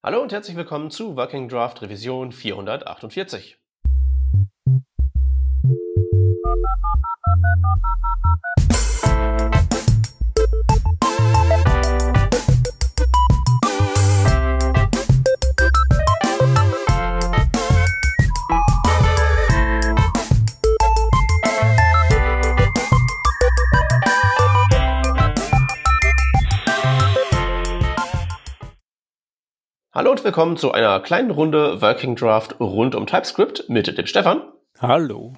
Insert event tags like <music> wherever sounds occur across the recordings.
Hallo und herzlich willkommen zu Working Draft Revision 448. Hallo und willkommen zu einer kleinen Runde Working Draft rund um TypeScript mit dem Stefan. Hallo.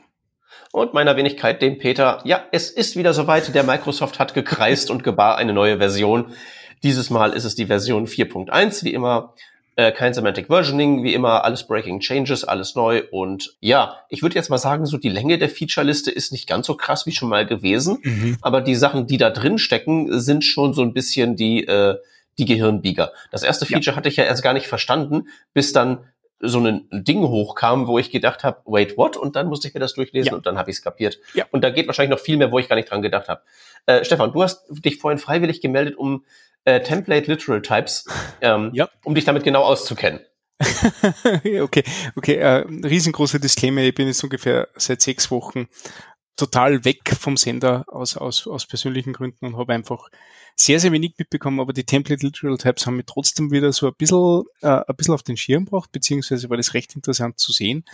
Und meiner Wenigkeit, dem Peter. Ja, es ist wieder soweit. Der Microsoft hat gekreist und gebar eine neue Version. Dieses Mal ist es die Version 4.1, wie immer. Äh, kein Semantic Versioning, wie immer alles Breaking Changes, alles neu. Und ja, ich würde jetzt mal sagen, so die Länge der Feature-Liste ist nicht ganz so krass wie schon mal gewesen. Mhm. Aber die Sachen, die da drin stecken, sind schon so ein bisschen die, äh, die Gehirnbieger. Das erste Feature ja. hatte ich ja erst gar nicht verstanden, bis dann so ein Ding hochkam, wo ich gedacht habe, wait, what? Und dann musste ich mir das durchlesen ja. und dann habe ich es kapiert. Ja. Und da geht wahrscheinlich noch viel mehr, wo ich gar nicht dran gedacht habe. Äh, Stefan, du hast dich vorhin freiwillig gemeldet, um äh, Template Literal Types, ähm, ja. um dich damit genau auszukennen. <laughs> okay, okay, äh, riesengroßer Disclaimer, ich bin jetzt ungefähr seit sechs Wochen total weg vom Sender aus, aus, aus persönlichen Gründen und habe einfach sehr, sehr wenig mitbekommen, aber die Template Literal Types haben mich trotzdem wieder so ein bisschen, äh, ein bisschen auf den Schirm gebracht, beziehungsweise war das recht interessant zu sehen.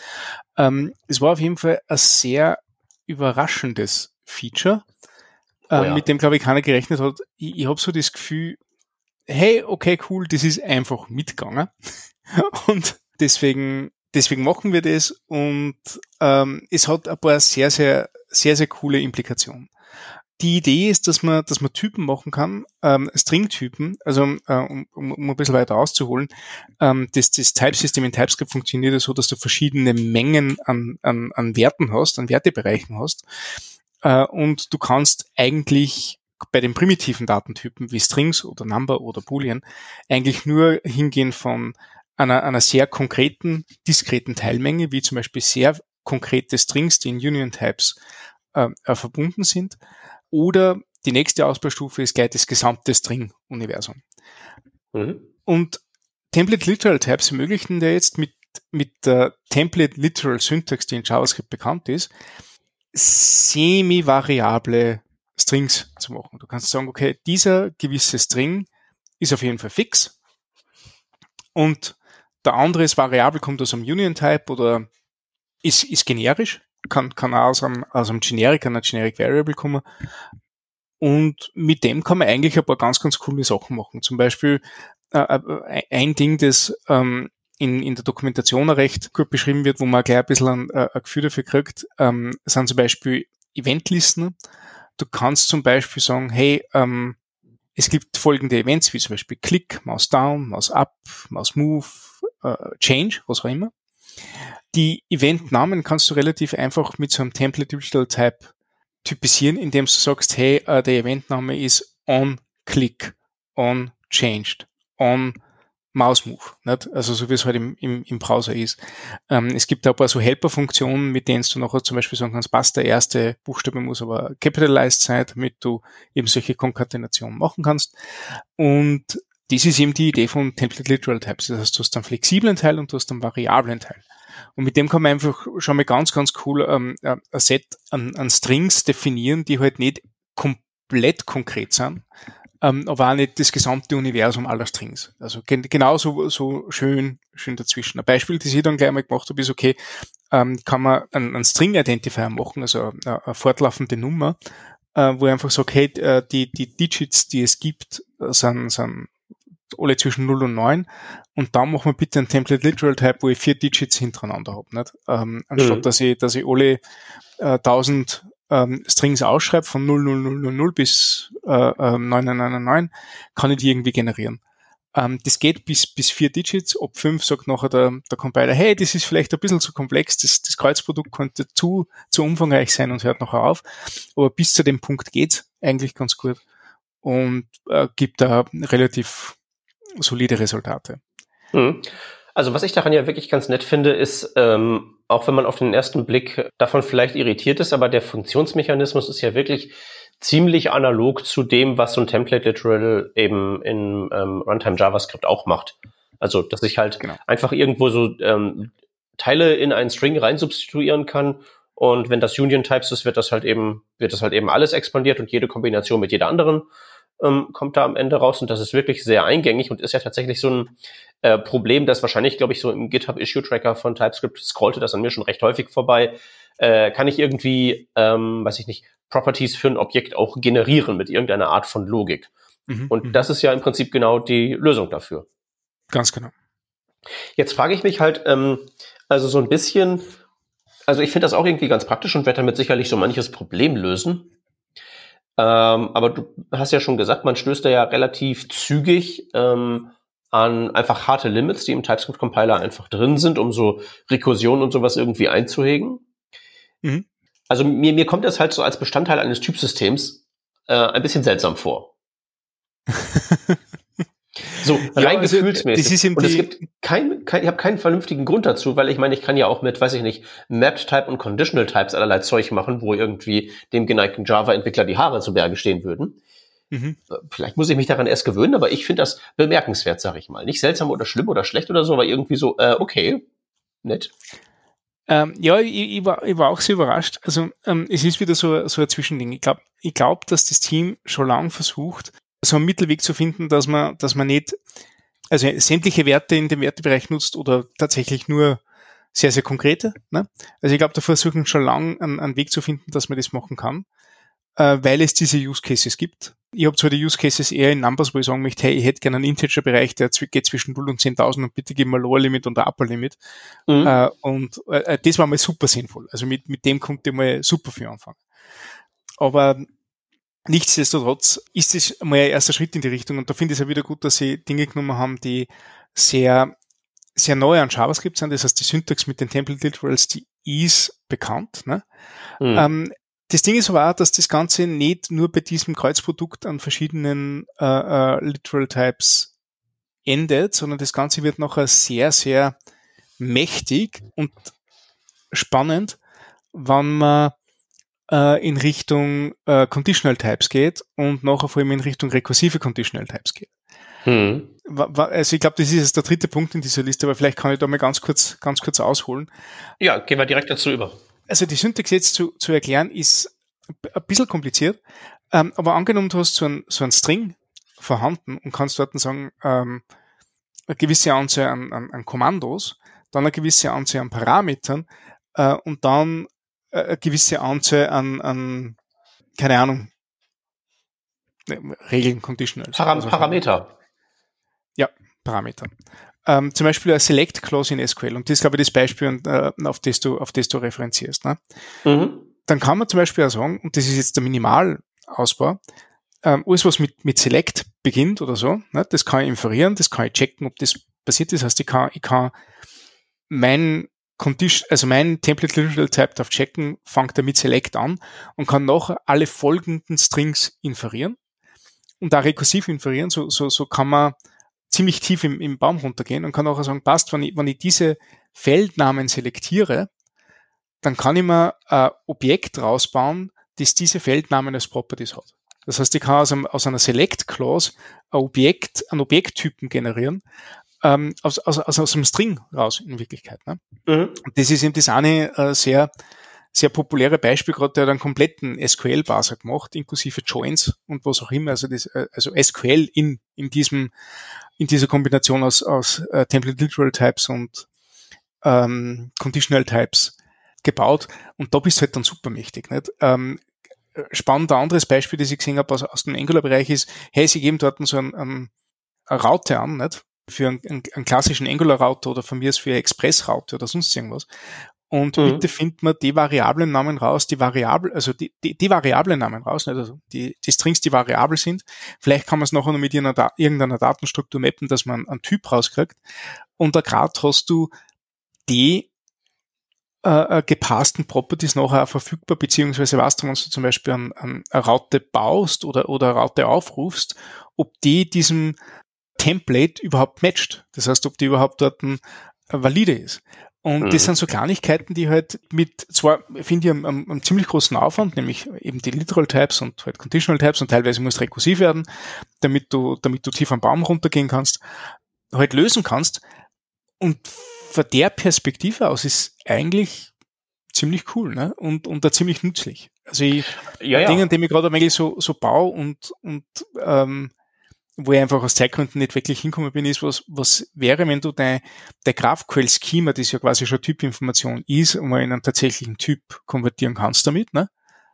Ähm, es war auf jeden Fall ein sehr überraschendes Feature, äh, oh ja. mit dem, glaube ich, keiner gerechnet hat. Ich, ich habe so das Gefühl, hey, okay, cool, das ist einfach mitgegangen. <laughs> und deswegen, deswegen machen wir das und ähm, es hat ein paar sehr, sehr sehr, sehr coole Implikation. Die Idee ist, dass man, dass man Typen machen kann, ähm, String-Typen, also äh, um, um, um ein bisschen weiter auszuholen, ähm, das, das Type-System in TypeScript funktioniert ja so, dass du verschiedene Mengen an, an, an Werten hast, an Wertebereichen hast. Äh, und du kannst eigentlich bei den primitiven Datentypen wie Strings oder Number oder Boolean eigentlich nur hingehen von einer, einer sehr konkreten, diskreten Teilmenge, wie zum Beispiel sehr konkrete Strings, die in Union Types äh, äh, verbunden sind. Oder die nächste Ausbaustufe ist gleich das gesamte String-Universum. Mhm. Und Template Literal Types ermöglichen dir jetzt mit, mit der Template Literal Syntax, die in JavaScript bekannt ist, semi-variable Strings zu machen. Du kannst sagen, okay, dieser gewisse String ist auf jeden Fall fix und der andere ist variabel, kommt aus einem Union-Type oder ist, ist generisch, kann, kann auch aus einem, aus einem Generic, einer Generic Variable kommen. Und mit dem kann man eigentlich ein paar ganz, ganz coole Sachen machen. Zum Beispiel äh, äh ein Ding, das ähm, in, in der Dokumentation recht gut beschrieben wird, wo man gleich ein bisschen ein, äh, ein Gefühl dafür kriegt, ähm, sind zum Beispiel Eventlisten. Du kannst zum Beispiel sagen, hey, ähm, es gibt folgende Events, wie zum Beispiel Click, Mouse Down, Mouse Up, Mouse Move, äh, Change, was auch immer. Die Eventnamen kannst du relativ einfach mit so einem Template Digital Type typisieren, indem du sagst, hey, uh, der Eventname ist on click, on changed, on Mouse Move, nicht? also so wie es halt im, im, im Browser ist. Ähm, es gibt auch ein paar so Helper-Funktionen, mit denen du nachher zum Beispiel sagen kannst, passt der erste Buchstabe muss aber capitalized sein, damit du eben solche Konkatenationen machen kannst. Und das ist eben die Idee von Template Literal Types. Das heißt, du hast einen flexiblen Teil und du hast einen variablen Teil. Und mit dem kann man einfach schon mal ganz, ganz cool ähm, ein Set an, an Strings definieren, die halt nicht komplett konkret sind, ähm, aber auch nicht das gesamte Universum aller Strings. Also gen genauso so schön, schön dazwischen. Ein Beispiel, das ich dann gleich mal gemacht habe, ist okay, ähm, kann man einen, einen String-Identifier machen, also eine, eine fortlaufende Nummer, äh, wo ich einfach sage, hey, äh, die, die Digits, die es gibt, sind, sind alle zwischen 0 und 9 und dann machen wir bitte ein Template Literal Type, wo ich vier Digits hintereinander habe, nicht? Ähm, anstatt mhm. dass ich, dass ich alle äh, 1000 ähm, Strings ausschreibe von 00000 bis äh, äh, 9999, kann ich die irgendwie generieren. Ähm, das geht bis, bis vier Digits. Ab fünf sagt nachher der, der Compiler, hey, das ist vielleicht ein bisschen zu komplex, das, das Kreuzprodukt könnte zu, zu umfangreich sein und hört nachher auf. Aber bis zu dem Punkt geht's eigentlich ganz gut und äh, gibt da relativ solide Resultate. Mhm. Also was ich daran ja wirklich ganz nett finde, ist, ähm, auch wenn man auf den ersten Blick davon vielleicht irritiert ist, aber der Funktionsmechanismus ist ja wirklich ziemlich analog zu dem, was so ein Template Literal eben in ähm, Runtime JavaScript auch macht. Also, dass ich halt genau. einfach irgendwo so ähm, Teile in einen String rein substituieren kann. Und wenn das Union Types ist, wird das halt eben, wird das halt eben alles expandiert und jede Kombination mit jeder anderen ähm, kommt da am Ende raus. Und das ist wirklich sehr eingängig und ist ja tatsächlich so ein äh, Problem, das wahrscheinlich, glaube ich, so im GitHub Issue Tracker von TypeScript scrollte das an mir schon recht häufig vorbei. Äh, kann ich irgendwie, ähm, weiß ich nicht, Properties für ein Objekt auch generieren mit irgendeiner Art von Logik. Mhm. Und mhm. das ist ja im Prinzip genau die Lösung dafür. Ganz genau. Jetzt frage ich mich halt, ähm, also so ein bisschen, also ich finde das auch irgendwie ganz praktisch und werde damit sicherlich so manches Problem lösen. Ähm, aber du hast ja schon gesagt, man stößt da ja relativ zügig ähm, an einfach harte Limits, die im TypeScript-Compiler einfach drin sind, um so Rekursion und sowas irgendwie einzuhegen. Mhm. Also mir, mir kommt das halt so als Bestandteil eines Typsystems äh, ein bisschen seltsam vor. <laughs> So, ja, rein also, gefühlsmäßig. Das ist und es gibt kein, kein ich habe keinen vernünftigen Grund dazu, weil ich meine, ich kann ja auch mit, weiß ich nicht, Mapped Type und Conditional Types allerlei Zeug machen, wo irgendwie dem geneigten Java-Entwickler die Haare zu Berge stehen würden. Mhm. Äh, vielleicht muss ich mich daran erst gewöhnen, aber ich finde das bemerkenswert, sag ich mal. Nicht seltsam oder schlimm oder schlecht oder so, aber irgendwie so, äh, okay, nett. Ähm, ja, ich, ich, war, ich war auch sehr überrascht. Also ähm, es ist wieder so, so ein Zwischending. Ich glaube, ich glaub, dass das Team schon lange versucht, so einen Mittelweg zu finden, dass man, dass man nicht, also sämtliche Werte in dem Wertebereich nutzt oder tatsächlich nur sehr, sehr konkrete. Ne? Also ich glaube, da versuchen schon lange einen, einen, Weg zu finden, dass man das machen kann, äh, weil es diese Use Cases gibt. Ich habe zwar die Use Cases eher in Numbers, wo ich sagen möchte, hey, ich hätte gerne einen Integer-Bereich, der geht zwischen 0 und 10.000 und bitte gib mir Lower Limit und ein Upper Limit. Mhm. Äh, und äh, das war mal super sinnvoll. Also mit, mit dem konnte ich mal super viel anfangen. Aber Nichtsdestotrotz ist es mal ein erster Schritt in die Richtung und da finde ich es ja wieder gut, dass sie Dinge genommen haben, die sehr, sehr neu an JavaScript sind. Das heißt, die Syntax mit den Template Literals, die ist bekannt. Ne? Mhm. Ähm, das Ding ist aber auch, dass das Ganze nicht nur bei diesem Kreuzprodukt an verschiedenen äh, äh, Literal Types endet, sondern das Ganze wird nachher sehr, sehr mächtig und spannend, wann man äh, in Richtung äh, Conditional Types geht und nachher vor allem in Richtung rekursive Conditional Types geht. Hm. Also ich glaube, das ist jetzt der dritte Punkt in dieser Liste, aber vielleicht kann ich da mal ganz kurz, ganz kurz ausholen. Ja, gehen wir direkt dazu über. Also die Syntax jetzt zu, zu erklären ist ein bisschen kompliziert, ähm, aber angenommen, du hast so ein, so ein String vorhanden und kannst dort sagen, ähm, eine gewisse Anzahl an, an, an Kommandos, dann eine gewisse Anzahl an Parametern äh, und dann eine gewisse Anzahl an, an keine Ahnung, ne, Regeln, Conditionals. Param also Parameter. Ja, Parameter. Ähm, zum Beispiel eine Select Clause in SQL. Und das ist, glaube ich, das Beispiel, äh, auf, das du, auf das du referenzierst. Ne? Mhm. Dann kann man zum Beispiel auch sagen, und das ist jetzt der Minimalausbau, ähm, alles, was mit, mit Select beginnt oder so, ne, das kann ich inferieren, das kann ich checken, ob das passiert ist. Das heißt, ich kann, ich kann mein Condition, also mein Template Literal Type darf checken, fängt er mit Select an und kann nachher alle folgenden Strings inferieren und da rekursiv inferieren. So, so, so kann man ziemlich tief im, im Baum runtergehen und kann auch sagen, passt, wenn ich, wenn ich diese Feldnamen selektiere, dann kann ich mir ein Objekt rausbauen, das diese Feldnamen als Properties hat. Das heißt, ich kann aus, einem, aus einer Select Clause ein Objekt, einen Objekttypen generieren, ähm, aus, aus, aus, aus einem String raus in Wirklichkeit. Ne? Mhm. Das ist eben das eine äh, sehr, sehr populäre Beispiel, gerade der hat einen kompletten SQL-Parser gemacht, inklusive Joins und was auch immer. Also, das, äh, also SQL in, in diesem, in dieser Kombination aus, aus äh, Template Literal Types und ähm, Conditional Types gebaut. Und da bist du halt dann super mächtig. Nicht? Ähm, spannend, ein anderes Beispiel, das ich gesehen habe aus, aus dem Angular-Bereich ist, hey, sie geben dort so ein, ein, eine Raute an, nicht? Für einen, einen klassischen Angular-Router oder von mir ist für Express-Router oder sonst irgendwas. Und mhm. bitte findet man die Variablen-Namen raus, die Variable, also die, die, die Variablen-Namen raus, also die, die Strings, die variabel sind. Vielleicht kann man es nachher noch mit irgendeiner, Datenstruktur mappen, dass man einen Typ rauskriegt. Und da gerade hast du die äh, äh, gepassten Properties nachher auch verfügbar, beziehungsweise weißt du, wenn du zum Beispiel an eine Raute baust oder, oder eine Raute aufrufst, ob die diesem Template überhaupt matcht. Das heißt, ob die überhaupt dort ein, äh, valide ist. Und mhm. das sind so Kleinigkeiten, die halt mit, zwar finde ich, einem, einem, ziemlich großen Aufwand, nämlich eben die Literal Types und halt Conditional Types und teilweise muss rekursiv werden, damit du, damit du tief am Baum runtergehen kannst, halt lösen kannst. Und von der Perspektive aus ist eigentlich ziemlich cool ne? und, und da ziemlich nützlich. Also ich, ja, ja. Dinge, an dem ich gerade eigentlich so, so baue und, und ähm, wo ich einfach aus Zeitgründen nicht wirklich hinkommen bin, ist, was, was wäre, wenn du dein, dein GraphQL-Schema, das ja quasi schon Typinformation ist, mal in einen tatsächlichen Typ konvertieren kannst damit, ne?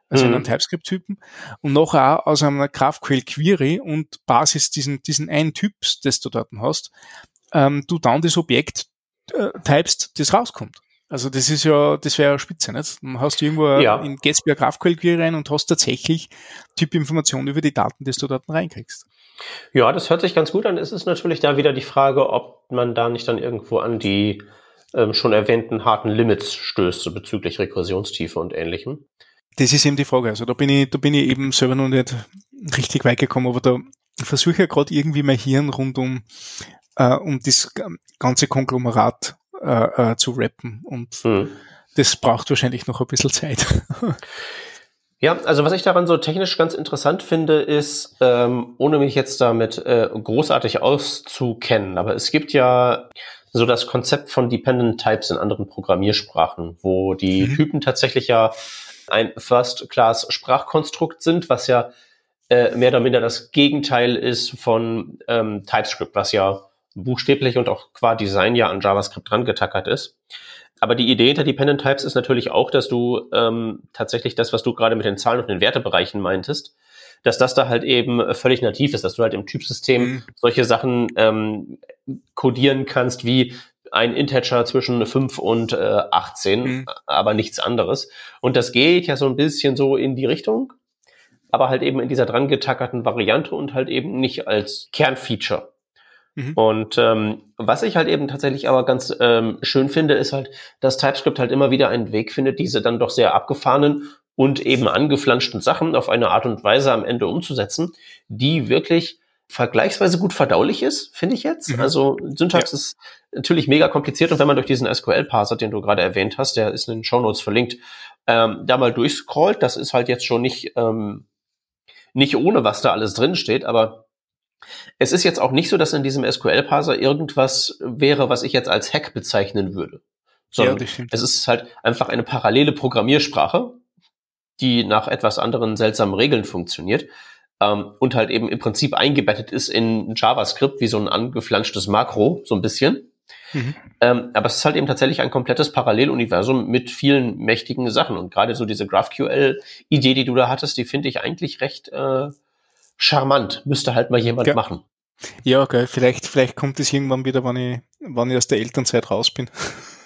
Also mhm. in einen TypeScript-Typen und nachher auch aus einer GraphQL-Query und Basis diesen, diesen einen Typs, das du dort hast, ähm, du dann das Objekt äh, typst, das rauskommt. Also das ist ja, das wäre ja spitze, nicht? Dann hast du irgendwo ja. in Gatsby GraphQL Query rein und hast tatsächlich Typinformationen über die Daten, die du dort reinkriegst. Ja, das hört sich ganz gut an. Es ist natürlich da wieder die Frage, ob man da nicht dann irgendwo an die ähm, schon erwähnten harten Limits stößt, so bezüglich Rekursionstiefe und ähnlichem. Das ist eben die Frage. Also da bin ich, da bin ich eben selber noch nicht richtig weit gekommen, aber da versuche ich ja gerade irgendwie mein Hirn rund um, äh, um das ganze Konglomerat äh, äh, zu rappen. Und hm. das braucht wahrscheinlich noch ein bisschen Zeit. <laughs> Ja, also was ich daran so technisch ganz interessant finde, ist, ähm, ohne mich jetzt damit äh, großartig auszukennen, aber es gibt ja so das Konzept von Dependent Types in anderen Programmiersprachen, wo die mhm. Typen tatsächlich ja ein First-Class-Sprachkonstrukt sind, was ja äh, mehr oder minder das Gegenteil ist von ähm, TypeScript, was ja buchstäblich und auch qua Design ja an JavaScript dran getackert ist. Aber die Idee hinter Dependent Types ist natürlich auch, dass du ähm, tatsächlich das, was du gerade mit den Zahlen und den Wertebereichen meintest, dass das da halt eben völlig nativ ist, dass du halt im Typsystem mhm. solche Sachen ähm, codieren kannst wie ein Integer zwischen 5 und äh, 18, mhm. aber nichts anderes. Und das geht ja so ein bisschen so in die Richtung, aber halt eben in dieser dran getackerten Variante und halt eben nicht als Kernfeature. Mhm. Und ähm, was ich halt eben tatsächlich aber ganz ähm, schön finde, ist halt, dass TypeScript halt immer wieder einen Weg findet, diese dann doch sehr abgefahrenen und eben angeflanschten Sachen auf eine Art und Weise am Ende umzusetzen, die wirklich vergleichsweise gut verdaulich ist, finde ich jetzt. Mhm. Also Syntax ja. ist natürlich mega kompliziert und wenn man durch diesen SQL-Parser, den du gerade erwähnt hast, der ist in den Show Notes verlinkt, ähm, da mal durchscrollt, das ist halt jetzt schon nicht, ähm, nicht ohne, was da alles drin steht, aber es ist jetzt auch nicht so, dass in diesem SQL-Parser irgendwas wäre, was ich jetzt als Hack bezeichnen würde. Sondern ja, es ist halt einfach eine parallele Programmiersprache, die nach etwas anderen seltsamen Regeln funktioniert ähm, und halt eben im Prinzip eingebettet ist in JavaScript wie so ein angeflanschtes Makro, so ein bisschen. Mhm. Ähm, aber es ist halt eben tatsächlich ein komplettes Paralleluniversum mit vielen mächtigen Sachen. Und gerade so diese GraphQL-Idee, die du da hattest, die finde ich eigentlich recht äh, charmant. Müsste halt mal jemand ja. machen. Ja, okay. Vielleicht, vielleicht kommt es irgendwann wieder, wenn ich, wenn ich aus der Elternzeit raus bin.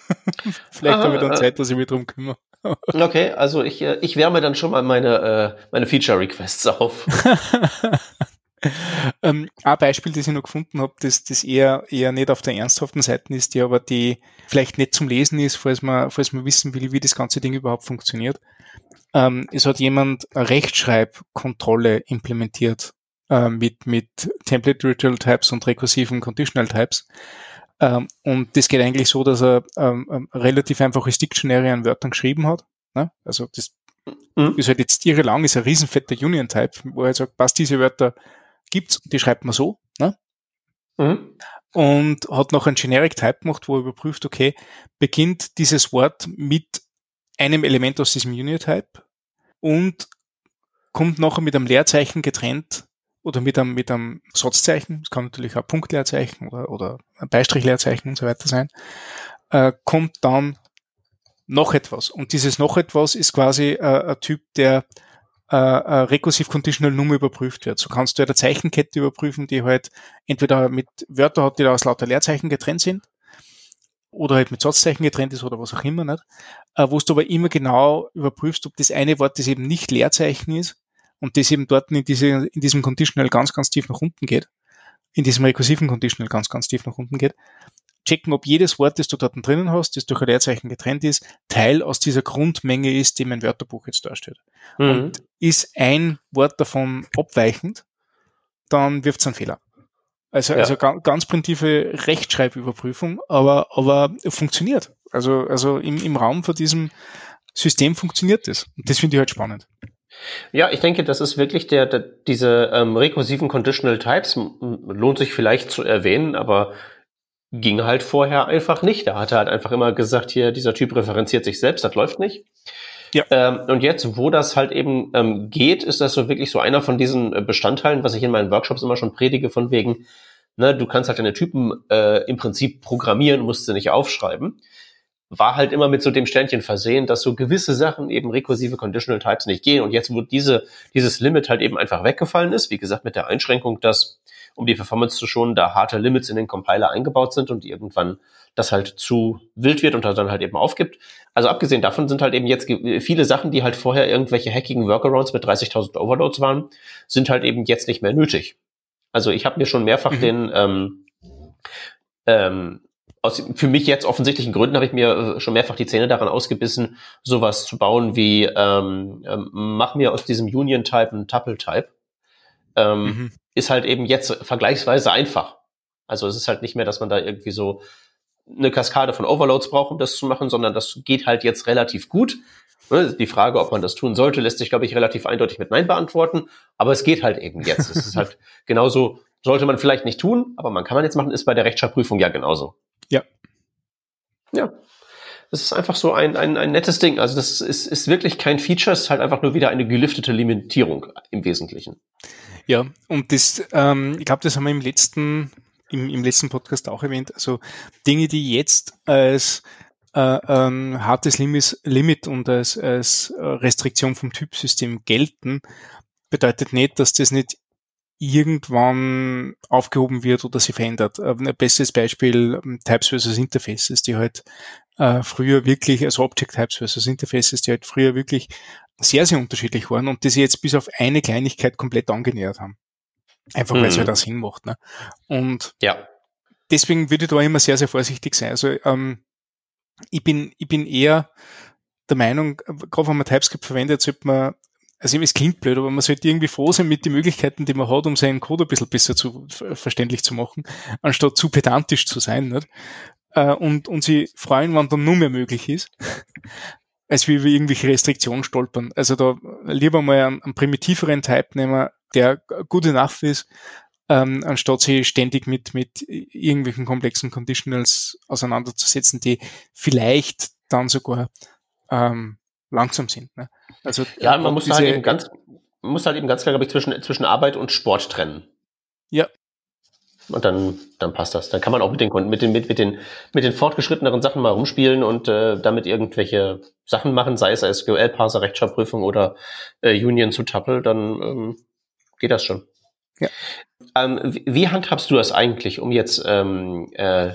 <laughs> vielleicht habe ich dann äh, Zeit, dass ich mich drum kümmere. <laughs> okay, also ich, äh, ich wärme dann schon mal meine, äh, meine Feature-Requests auf. <laughs> ähm, ein Beispiel, das ich noch gefunden habe, das, das eher, eher nicht auf der ernsthaften Seite ist, die aber die vielleicht nicht zum Lesen ist, falls man, falls man wissen will, wie das ganze Ding überhaupt funktioniert. Ähm, es hat jemand Rechtschreibkontrolle implementiert äh, mit, mit Template Ritual Types und rekursiven Conditional Types. Ähm, und das geht eigentlich so, dass er ähm, ähm relativ einfaches Dictionary an Wörtern geschrieben hat. Ne? Also das mhm. ist halt jetzt lang, ist ein riesenfetter Union-Type, wo er sagt, passt diese Wörter gibt's, die schreibt man so. Ne? Mhm. Und hat noch ein Generic Type gemacht, wo er überprüft, okay, beginnt dieses Wort mit einem Element aus diesem Union-Type und kommt nachher mit einem Leerzeichen getrennt oder mit einem, mit einem Satzzeichen, es kann natürlich auch Punktleerzeichen oder, oder ein Beistrichleerzeichen und so weiter sein, äh, kommt dann noch etwas. Und dieses noch etwas ist quasi äh, ein Typ, der äh, rekursiv conditional Nummer überprüft wird. So kannst du ja eine Zeichenkette überprüfen, die halt entweder mit Wörter hat, die da aus lauter Leerzeichen getrennt sind, oder halt mit Satzzeichen getrennt ist oder was auch immer, nicht? Äh, wo du aber immer genau überprüfst, ob das eine Wort, das eben nicht Leerzeichen ist, und das eben dort in, diese, in diesem Conditional ganz, ganz tief nach unten geht, in diesem rekursiven Conditional ganz, ganz tief nach unten geht, checken, ob jedes Wort, das du dort drinnen hast, das durch ein Leerzeichen getrennt ist, Teil aus dieser Grundmenge ist, die mein Wörterbuch jetzt darstellt. Mhm. Und ist ein Wort davon abweichend, dann wirft es einen Fehler. Also, ja. also ganz, ganz primitive Rechtschreibüberprüfung, aber, aber funktioniert. Also, also im, im Raum von diesem System funktioniert das. Und das finde ich halt spannend. Ja, ich denke, das ist wirklich der, der diese ähm, rekursiven Conditional Types lohnt sich vielleicht zu erwähnen, aber ging halt vorher einfach nicht. Da hat er halt einfach immer gesagt, hier, dieser Typ referenziert sich selbst, das läuft nicht. Ja. Ähm, und jetzt, wo das halt eben ähm, geht, ist das so wirklich so einer von diesen äh, Bestandteilen, was ich in meinen Workshops immer schon predige, von wegen, ne, du kannst halt deine Typen äh, im Prinzip programmieren, musst sie nicht aufschreiben. War halt immer mit so dem Sternchen versehen, dass so gewisse Sachen eben rekursive Conditional Types nicht gehen. Und jetzt, wo diese, dieses Limit halt eben einfach weggefallen ist, wie gesagt, mit der Einschränkung, dass um die Performance zu schonen, da harte Limits in den Compiler eingebaut sind und irgendwann das halt zu wild wird und dann halt eben aufgibt. Also abgesehen davon sind halt eben jetzt viele Sachen, die halt vorher irgendwelche hackigen Workarounds mit 30.000 Overloads waren, sind halt eben jetzt nicht mehr nötig. Also ich habe mir schon mehrfach mhm. den ähm, ähm, aus für mich jetzt offensichtlichen Gründen habe ich mir äh, schon mehrfach die Zähne daran ausgebissen, sowas zu bauen wie ähm, ähm, mach mir aus diesem Union-Type einen Tuple-Type. Ähm, mhm ist halt eben jetzt vergleichsweise einfach. Also es ist halt nicht mehr, dass man da irgendwie so eine Kaskade von Overloads braucht, um das zu machen, sondern das geht halt jetzt relativ gut. Ne, die Frage, ob man das tun sollte, lässt sich, glaube ich, relativ eindeutig mit Nein beantworten. Aber es geht halt eben jetzt. es ist halt <laughs> genauso, sollte man vielleicht nicht tun, aber man kann man jetzt machen, ist bei der Rechtschreibprüfung ja genauso. Ja. Ja. Das ist einfach so ein, ein, ein nettes Ding. Also das ist, ist wirklich kein Feature, es ist halt einfach nur wieder eine geliftete Limitierung im Wesentlichen. Ja, und das, ähm, ich glaube, das haben wir im letzten, im, im letzten Podcast auch erwähnt. Also Dinge, die jetzt als äh, ein hartes Limit, Limit und als, als Restriktion vom Typsystem gelten, bedeutet nicht, dass das nicht irgendwann aufgehoben wird oder sich verändert. Ein bestes Beispiel ähm, Types versus Interfaces, die halt äh, früher wirklich, also Object Types versus Interfaces, die halt früher wirklich sehr, sehr unterschiedlich waren und die sich jetzt bis auf eine Kleinigkeit komplett angenähert haben. Einfach weil es mhm. halt auch Sinn macht. Ne? Und ja. deswegen würde ich da immer sehr, sehr vorsichtig sein. Also ähm, ich bin, ich bin eher der Meinung, gerade wenn man TypeScript verwendet, sollte man, also es klingt blöd, aber man sollte irgendwie froh sein mit den Möglichkeiten, die man hat, um seinen Code ein bisschen besser zu, verständlich zu machen, anstatt zu pedantisch zu sein. Nicht? Äh, und, und sie freuen, wann dann nur mehr möglich ist <laughs> als wie wir irgendwelche Restriktionen stolpern. Also da lieber mal einen, einen primitiveren Type nehmen, der good enough ist, ähm, anstatt sich ständig mit, mit irgendwelchen komplexen Conditionals auseinanderzusetzen, die vielleicht dann sogar ähm, langsam sind. Ne? Also ja, man muss halt eben ganz, muss halt eben ganz klar, glaube ich, zwischen, zwischen Arbeit und Sport trennen. Ja, und dann, dann passt das. Dann kann man auch mit den, mit den, mit, mit den, mit den fortgeschritteneren Sachen mal rumspielen und äh, damit irgendwelche Sachen machen, sei es SQL-Parser, Rechtschreibprüfung oder äh, Union zu Tuple, dann ähm, geht das schon. Ja. Ähm, wie, handhabst du das eigentlich, um jetzt ähm, äh,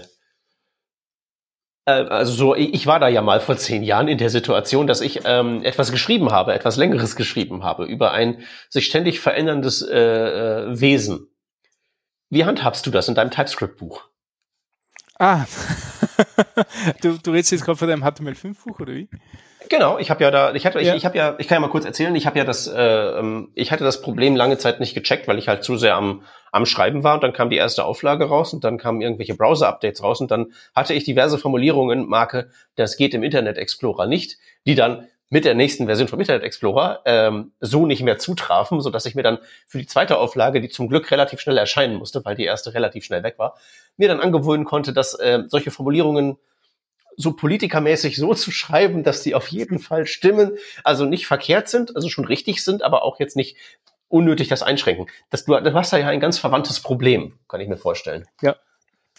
äh, also so, ich war da ja mal vor zehn Jahren in der Situation, dass ich ähm, etwas geschrieben habe, etwas Längeres geschrieben habe über ein sich ständig veränderndes äh, äh Wesen. Wie handhabst du das in deinem TypeScript-Buch? Ah, <laughs> du, du redest jetzt gerade von deinem HTML5-Buch oder wie? Genau, ich habe ja da, ich hatte, ja. ich, ich habe ja, ich kann ja mal kurz erzählen, ich habe ja das, äh, ähm, ich hatte das Problem lange Zeit nicht gecheckt, weil ich halt zu sehr am, am Schreiben war und dann kam die erste Auflage raus und dann kamen irgendwelche Browser-Updates raus und dann hatte ich diverse Formulierungen, Marke, das geht im Internet Explorer nicht, die dann mit der nächsten Version vom Internet Explorer ähm, so nicht mehr zutrafen, so dass ich mir dann für die zweite Auflage, die zum Glück relativ schnell erscheinen musste, weil die erste relativ schnell weg war, mir dann angewöhnen konnte, dass äh, solche Formulierungen so politikermäßig so zu schreiben, dass die auf jeden Fall stimmen, also nicht verkehrt sind, also schon richtig sind, aber auch jetzt nicht unnötig das einschränken. Das, du, du hast da ja ein ganz verwandtes Problem, kann ich mir vorstellen. Ja,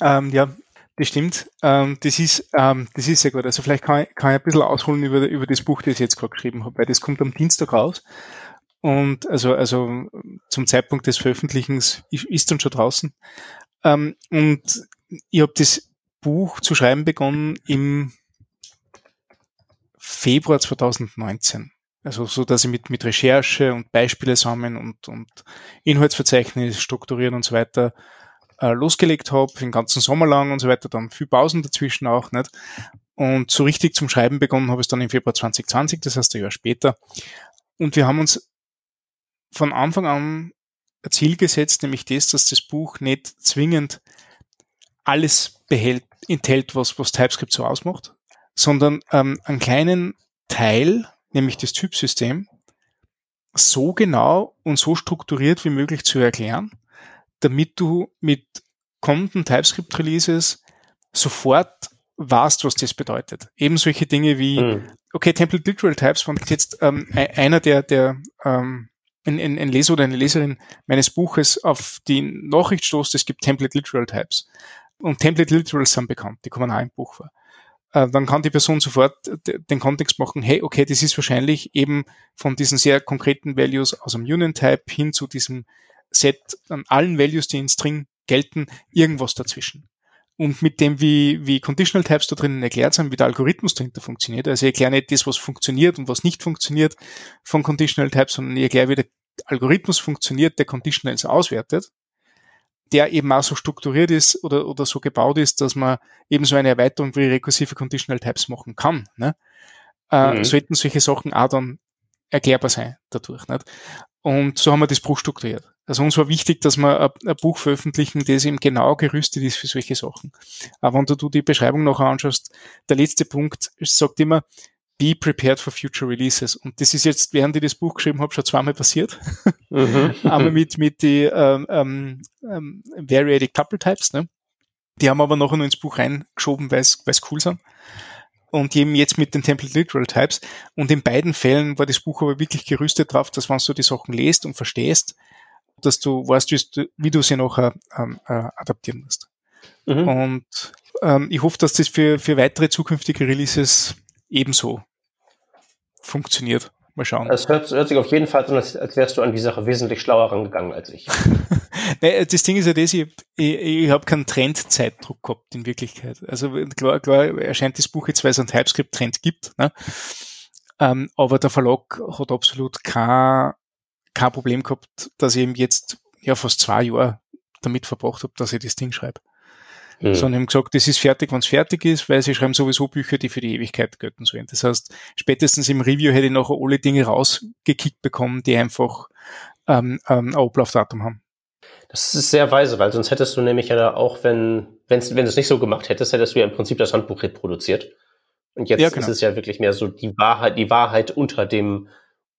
ähm, ja, das stimmt. Ähm, das ist, ähm, das ist sehr gut. Also vielleicht kann ich, kann ich ein bisschen ausholen über, über das Buch, das ich jetzt gerade geschrieben habe, weil das kommt am Dienstag raus. Und also, also zum Zeitpunkt des Veröffentlichens ist, ist dann schon draußen. Ähm, und ich habe das Buch zu schreiben begonnen im Februar 2019. Also so, dass ich mit, mit Recherche und Beispiele sammeln und, und Inhaltsverzeichnis strukturieren und so weiter äh, losgelegt habe, den ganzen Sommer lang und so weiter, dann viel Pausen dazwischen auch nicht. Und so richtig zum Schreiben begonnen habe ich dann im Februar 2020, das heißt ein Jahr später. Und wir haben uns von Anfang an ein Ziel gesetzt, nämlich das, dass das Buch nicht zwingend alles behält, enthält, was, was TypeScript so ausmacht, sondern ähm, einen kleinen Teil, nämlich das Typsystem, so genau und so strukturiert wie möglich zu erklären, damit du mit kommenden TypeScript-Releases sofort weißt, was das bedeutet. Eben solche Dinge wie, mhm. okay, Template Literal Types, wenn jetzt ähm, einer der, der ähm, ein, ein, ein Leser oder eine Leserin meines Buches auf die Nachricht stoßt, es gibt Template Literal Types. Und Template Literals sind bekannt, die kommen auch im Buch vor. Äh, dann kann die Person sofort den Kontext machen, hey, okay, das ist wahrscheinlich eben von diesen sehr konkreten Values aus dem Union Type hin zu diesem Set an allen Values, die in String gelten, irgendwas dazwischen. Und mit dem, wie, wie Conditional Types da drinnen erklärt sind, wie der Algorithmus dahinter funktioniert. Also ich erkläre nicht das, was funktioniert und was nicht funktioniert von Conditional Types, sondern ich erkläre, wie der Algorithmus funktioniert, der Conditionals auswertet, der eben auch so strukturiert ist oder, oder so gebaut ist, dass man eben so eine Erweiterung wie rekursive Conditional Types machen kann. Ne? Äh, mhm. Sollten solche Sachen auch dann erklärbar sein dadurch. Nicht? Und so haben wir das Buch strukturiert. Also uns war wichtig, dass wir ein, Buch veröffentlichen, das eben genau gerüstet ist für solche Sachen. Aber wenn du die Beschreibung noch anschaust, der letzte Punkt sagt immer, be prepared for future releases. Und das ist jetzt, während ich das Buch geschrieben habe, schon zweimal passiert. Mhm. <laughs> Einmal mit, mit die ähm, ähm, ähm, Variated Couple Types, ne? Die haben aber nachher nur ins Buch reingeschoben, weil es cool sind. Und eben jetzt mit den Template Literal Types. Und in beiden Fällen war das Buch aber wirklich gerüstet drauf, dass wenn du die Sachen lest und verstehst, dass du weißt, wie du sie nachher ähm, äh, adaptieren musst. Mhm. Und ähm, ich hoffe, dass das für, für weitere zukünftige Releases ebenso funktioniert. Mal schauen. Es hört, hört, sich auf jeden Fall an, als, als wärst du an die Sache wesentlich schlauer rangegangen als ich. <laughs> nee, das Ding ist ja das, ich, ich, ich habe keinen Trendzeitdruck gehabt in Wirklichkeit. Also klar, klar erscheint das Buch jetzt, weil es einen TypeScript-Trend gibt. Ne? Ähm, aber der Verlag hat absolut kein, kein Problem gehabt, dass ich eben jetzt ja fast zwei Jahre damit verbracht habe, dass ich das Ding schreibe. Mhm. Sondern haben gesagt, das ist fertig, wenn es fertig ist, weil sie schreiben sowieso Bücher, die für die Ewigkeit gelten sollen. Das heißt, spätestens im Review hätte ich nachher alle Dinge rausgekickt bekommen, die einfach ähm, ähm, ein Ablaufdatum haben. Das ist sehr weise, weil sonst hättest du nämlich ja auch, wenn, wenn's, wenn du es nicht so gemacht hättest, hättest du ja im Prinzip das Handbuch reproduziert. Und jetzt ja, genau. ist es ja wirklich mehr so die Wahrheit, die Wahrheit unter dem,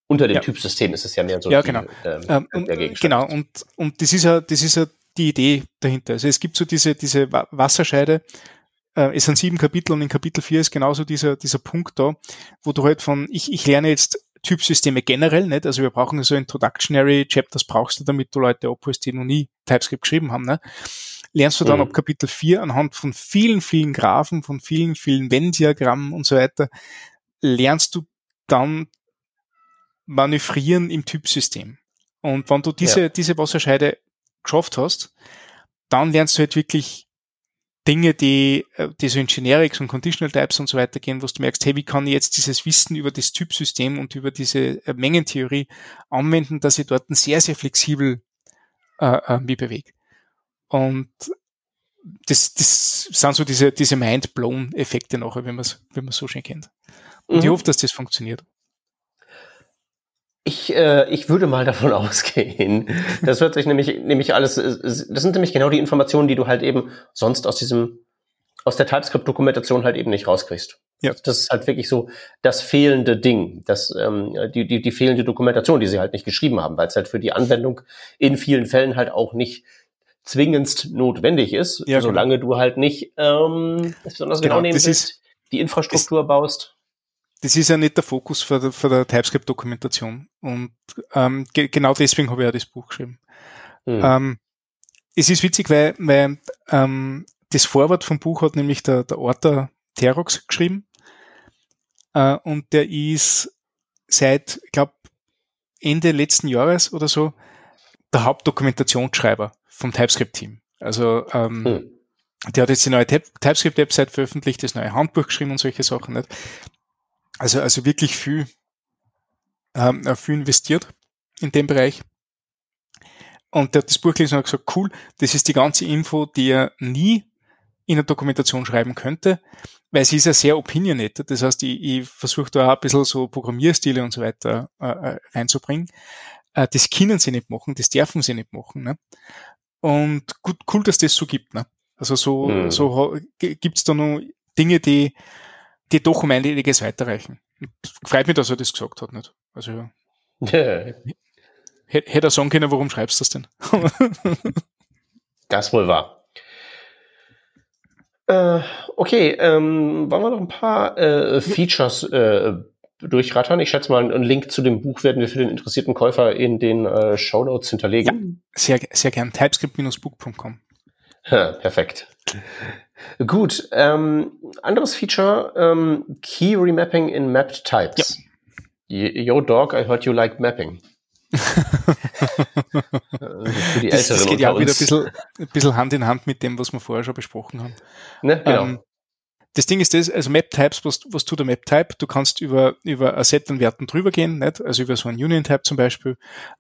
unter dem ja. Typsystem ist es ja mehr so. Ja, die, genau. Ähm, ähm, und, genau. Und, und das ist ja, das ist ja die Idee dahinter. Also es gibt so diese, diese Wasserscheide, äh, es sind sieben Kapitel und in Kapitel vier ist genauso dieser, dieser Punkt da, wo du halt von, ich, ich lerne jetzt Typsysteme generell nicht, also wir brauchen so Introductionary Chapters brauchst du, damit du Leute abholst, die noch nie TypeScript geschrieben haben, ne? Lernst du dann mhm. ab Kapitel 4 anhand von vielen, vielen Graphen, von vielen, vielen Venn-Diagrammen und so weiter, lernst du dann manövrieren im Typsystem. Und wenn du diese, ja. diese Wasserscheide geschafft hast, dann lernst du halt wirklich Dinge, die, äh, die so in Generics und Conditional Types und so weiter gehen, wo du merkst, hey, wie kann ich jetzt dieses Wissen über das Typsystem und über diese äh, Mengentheorie anwenden, dass ich dort sehr, sehr flexibel äh, äh, mich bewege. Und das, das sind so diese, diese Mind-Blown-Effekte nachher, wenn man es wenn man's so schön kennt. Und mhm. ich hoffe, dass das funktioniert. Ich, äh, ich würde mal davon <laughs> ausgehen. Das hört sich nämlich, nämlich alles, äh, das sind nämlich genau die Informationen, die du halt eben sonst aus diesem, aus der TypeScript-Dokumentation halt eben nicht rauskriegst. Ja. Das ist halt wirklich so das fehlende Ding, das, ähm, die, die, die fehlende Dokumentation, die sie halt nicht geschrieben haben, weil es halt für die Anwendung in vielen Fällen halt auch nicht zwingendst notwendig ist, ja, genau. solange genau. du halt nicht ähm, besonders genau, genau nehmen willst, die Infrastruktur baust das ist ja nicht der Fokus für, der, für der TypeScript-Dokumentation. Und ähm, ge genau deswegen habe ich ja das Buch geschrieben. Mhm. Ähm, es ist witzig, weil, weil ähm, das Vorwort vom Buch hat nämlich der, der Orta Terox geschrieben. Äh, und der ist seit, ich glaube, Ende letzten Jahres oder so der Hauptdokumentationsschreiber vom TypeScript-Team. Also ähm, hm. der hat jetzt die neue TypeScript-Website veröffentlicht, das neue Handbuch geschrieben und solche Sachen. Nicht? Also, also wirklich viel, ähm, äh, viel investiert in dem Bereich. Und der hat das Buch gelesen und hat gesagt, cool, das ist die ganze Info, die er nie in der Dokumentation schreiben könnte, weil sie ist ja sehr opinionated. Das heißt, ich, ich versuche da auch ein bisschen so Programmierstile und so weiter äh, äh, reinzubringen. Äh, das können sie nicht machen, das dürfen sie nicht machen. Ne? Und gut, cool, dass das so gibt. Ne? Also so, mhm. so gibt's da noch Dinge, die die doch um einiges weiterreichen. Freut mich, dass er das gesagt hat, nicht? Also, ja. hätte er sagen können, warum schreibst du das denn? <laughs> das wohl wahr. Äh, okay, ähm, wollen wir noch ein paar äh, Features äh, durchrattern? Ich schätze mal, einen Link zu dem Buch werden wir für den interessierten Käufer in den äh, Show Notes hinterlegen. Ja, sehr, sehr gern. TypeScript-book.com. Perfekt. Gut, ähm, anderes Feature, ähm, Key Remapping in Mapped Types. Ja. Yo, Dog, I heard you like mapping. <laughs> Für die das, das geht ja auch wieder ein bisschen, ein bisschen, Hand in Hand mit dem, was wir vorher schon besprochen haben. Ne, genau. Ähm, das Ding ist das, also Map-Types, was, was tut der Map-Type? Du kannst über, über ein Set an Werten drüber gehen, nicht? also über so einen Union-Type zum Beispiel,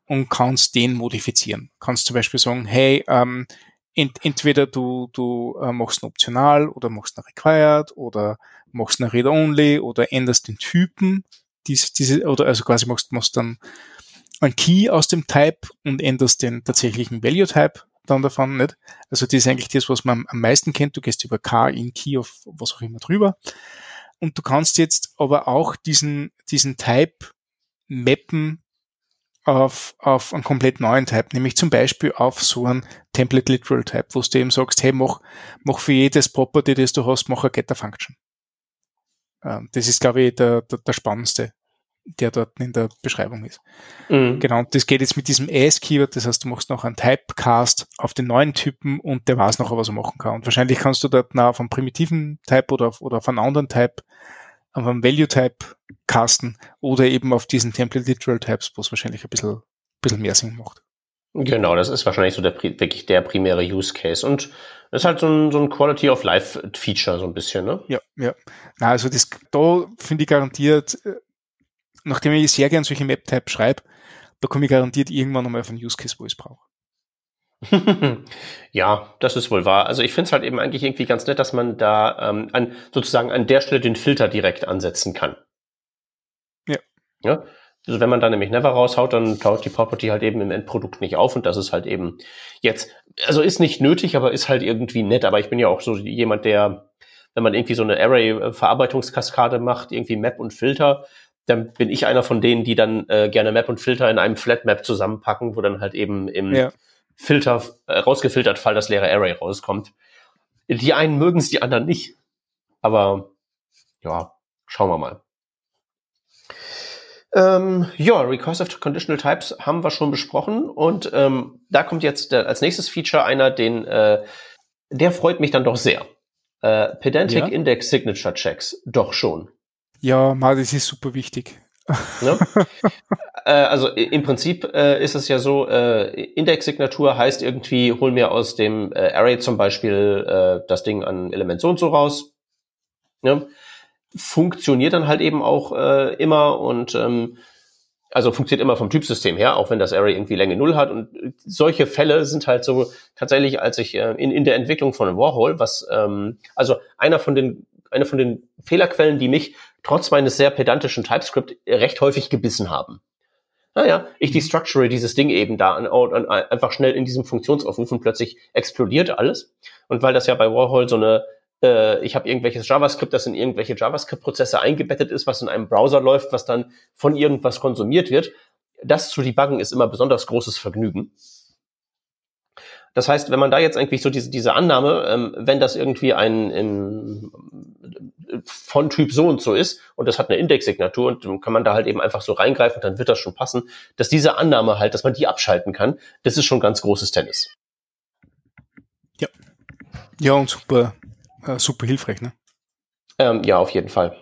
und kannst den modifizieren. Kannst zum Beispiel sagen, hey, ähm, ent, entweder du, du äh, machst ein optional oder machst ein required oder machst ein read-only oder änderst den Typen, diese, diese, oder also quasi machst, machst dann ein Key aus dem Type und änderst den tatsächlichen Value-Type dann davon, nicht? Also das ist eigentlich das, was man am meisten kennt. Du gehst über K in Key auf was auch immer drüber. Und du kannst jetzt aber auch diesen, diesen Type mappen auf, auf einen komplett neuen Type, nämlich zum Beispiel auf so einen Template Literal Type, wo du eben sagst, hey, mach, mach für jedes Property, das du hast, mach eine Getter Function. Ähm, das ist, glaube ich, der, der, der spannendste der dort in der Beschreibung ist. Mhm. Genau, das geht jetzt mit diesem AS-Keyword, das heißt, du machst noch einen Typecast auf den neuen Typen und der weiß noch, was er machen kann. Und wahrscheinlich kannst du dort nach auf einen primitiven Type oder auf, oder auf einen anderen Type, auf einen Value-Type casten oder eben auf diesen Template Literal Types, wo es wahrscheinlich ein bisschen, bisschen mehr Sinn macht. Genau, das ist wahrscheinlich so der, wirklich der primäre Use Case. Und das ist halt so ein, so ein Quality of Life Feature, so ein bisschen, ne? Ja, ja. Na, also das, da finde ich garantiert, äh, nachdem ich sehr gern solche Map-Types schreibe, da komme ich garantiert irgendwann nochmal auf einen Use Case, wo ich es brauche. <laughs> ja, das ist wohl wahr. Also ich finde es halt eben eigentlich irgendwie ganz nett, dass man da ähm, an, sozusagen an der Stelle den Filter direkt ansetzen kann. Ja. ja? Also wenn man dann nämlich Never raushaut, dann taucht die Property halt eben im Endprodukt nicht auf und das ist halt eben jetzt, also ist nicht nötig, aber ist halt irgendwie nett. Aber ich bin ja auch so jemand, der, wenn man irgendwie so eine Array-Verarbeitungskaskade macht, irgendwie Map und Filter, dann bin ich einer von denen, die dann äh, gerne Map und Filter in einem Flat Map zusammenpacken, wo dann halt eben im ja. Filter äh, rausgefiltert Fall das leere Array rauskommt. Die einen mögen es, die anderen nicht. Aber ja, schauen wir mal. Ähm, ja, Recursive Conditional Types haben wir schon besprochen und ähm, da kommt jetzt der, als nächstes Feature einer, den äh, der freut mich dann doch sehr. Äh, Pedantic ja? Index Signature Checks, doch schon. Ja, mal, das ist super wichtig. Ne? <laughs> äh, also im Prinzip äh, ist es ja so, äh, Index-Signatur heißt irgendwie, hol mir aus dem äh, Array zum Beispiel äh, das Ding an Element so und so raus. Ne? Funktioniert dann halt eben auch äh, immer und ähm, also funktioniert immer vom Typsystem her, auch wenn das Array irgendwie Länge null hat. Und solche Fälle sind halt so tatsächlich, als ich äh, in, in der Entwicklung von Warhol, was ähm, also einer von den eine von den Fehlerquellen, die mich trotz meines sehr pedantischen TypeScript recht häufig gebissen haben. Naja, ich mhm. destructure dieses Ding eben da und einfach schnell in diesem Funktionsaufruf und plötzlich explodiert alles. Und weil das ja bei Warhol so eine, äh, ich habe irgendwelches JavaScript, das in irgendwelche JavaScript-Prozesse eingebettet ist, was in einem Browser läuft, was dann von irgendwas konsumiert wird, das zu debuggen ist immer besonders großes Vergnügen. Das heißt, wenn man da jetzt eigentlich so diese, diese Annahme, ähm, wenn das irgendwie ein im, von Typ so und so ist und das hat eine Indexsignatur und dann kann man da halt eben einfach so reingreifen, dann wird das schon passen, dass diese Annahme halt, dass man die abschalten kann, das ist schon ganz großes Tennis. Ja. Ja, und super, äh, super hilfreich, ne? Ähm, ja, auf jeden Fall.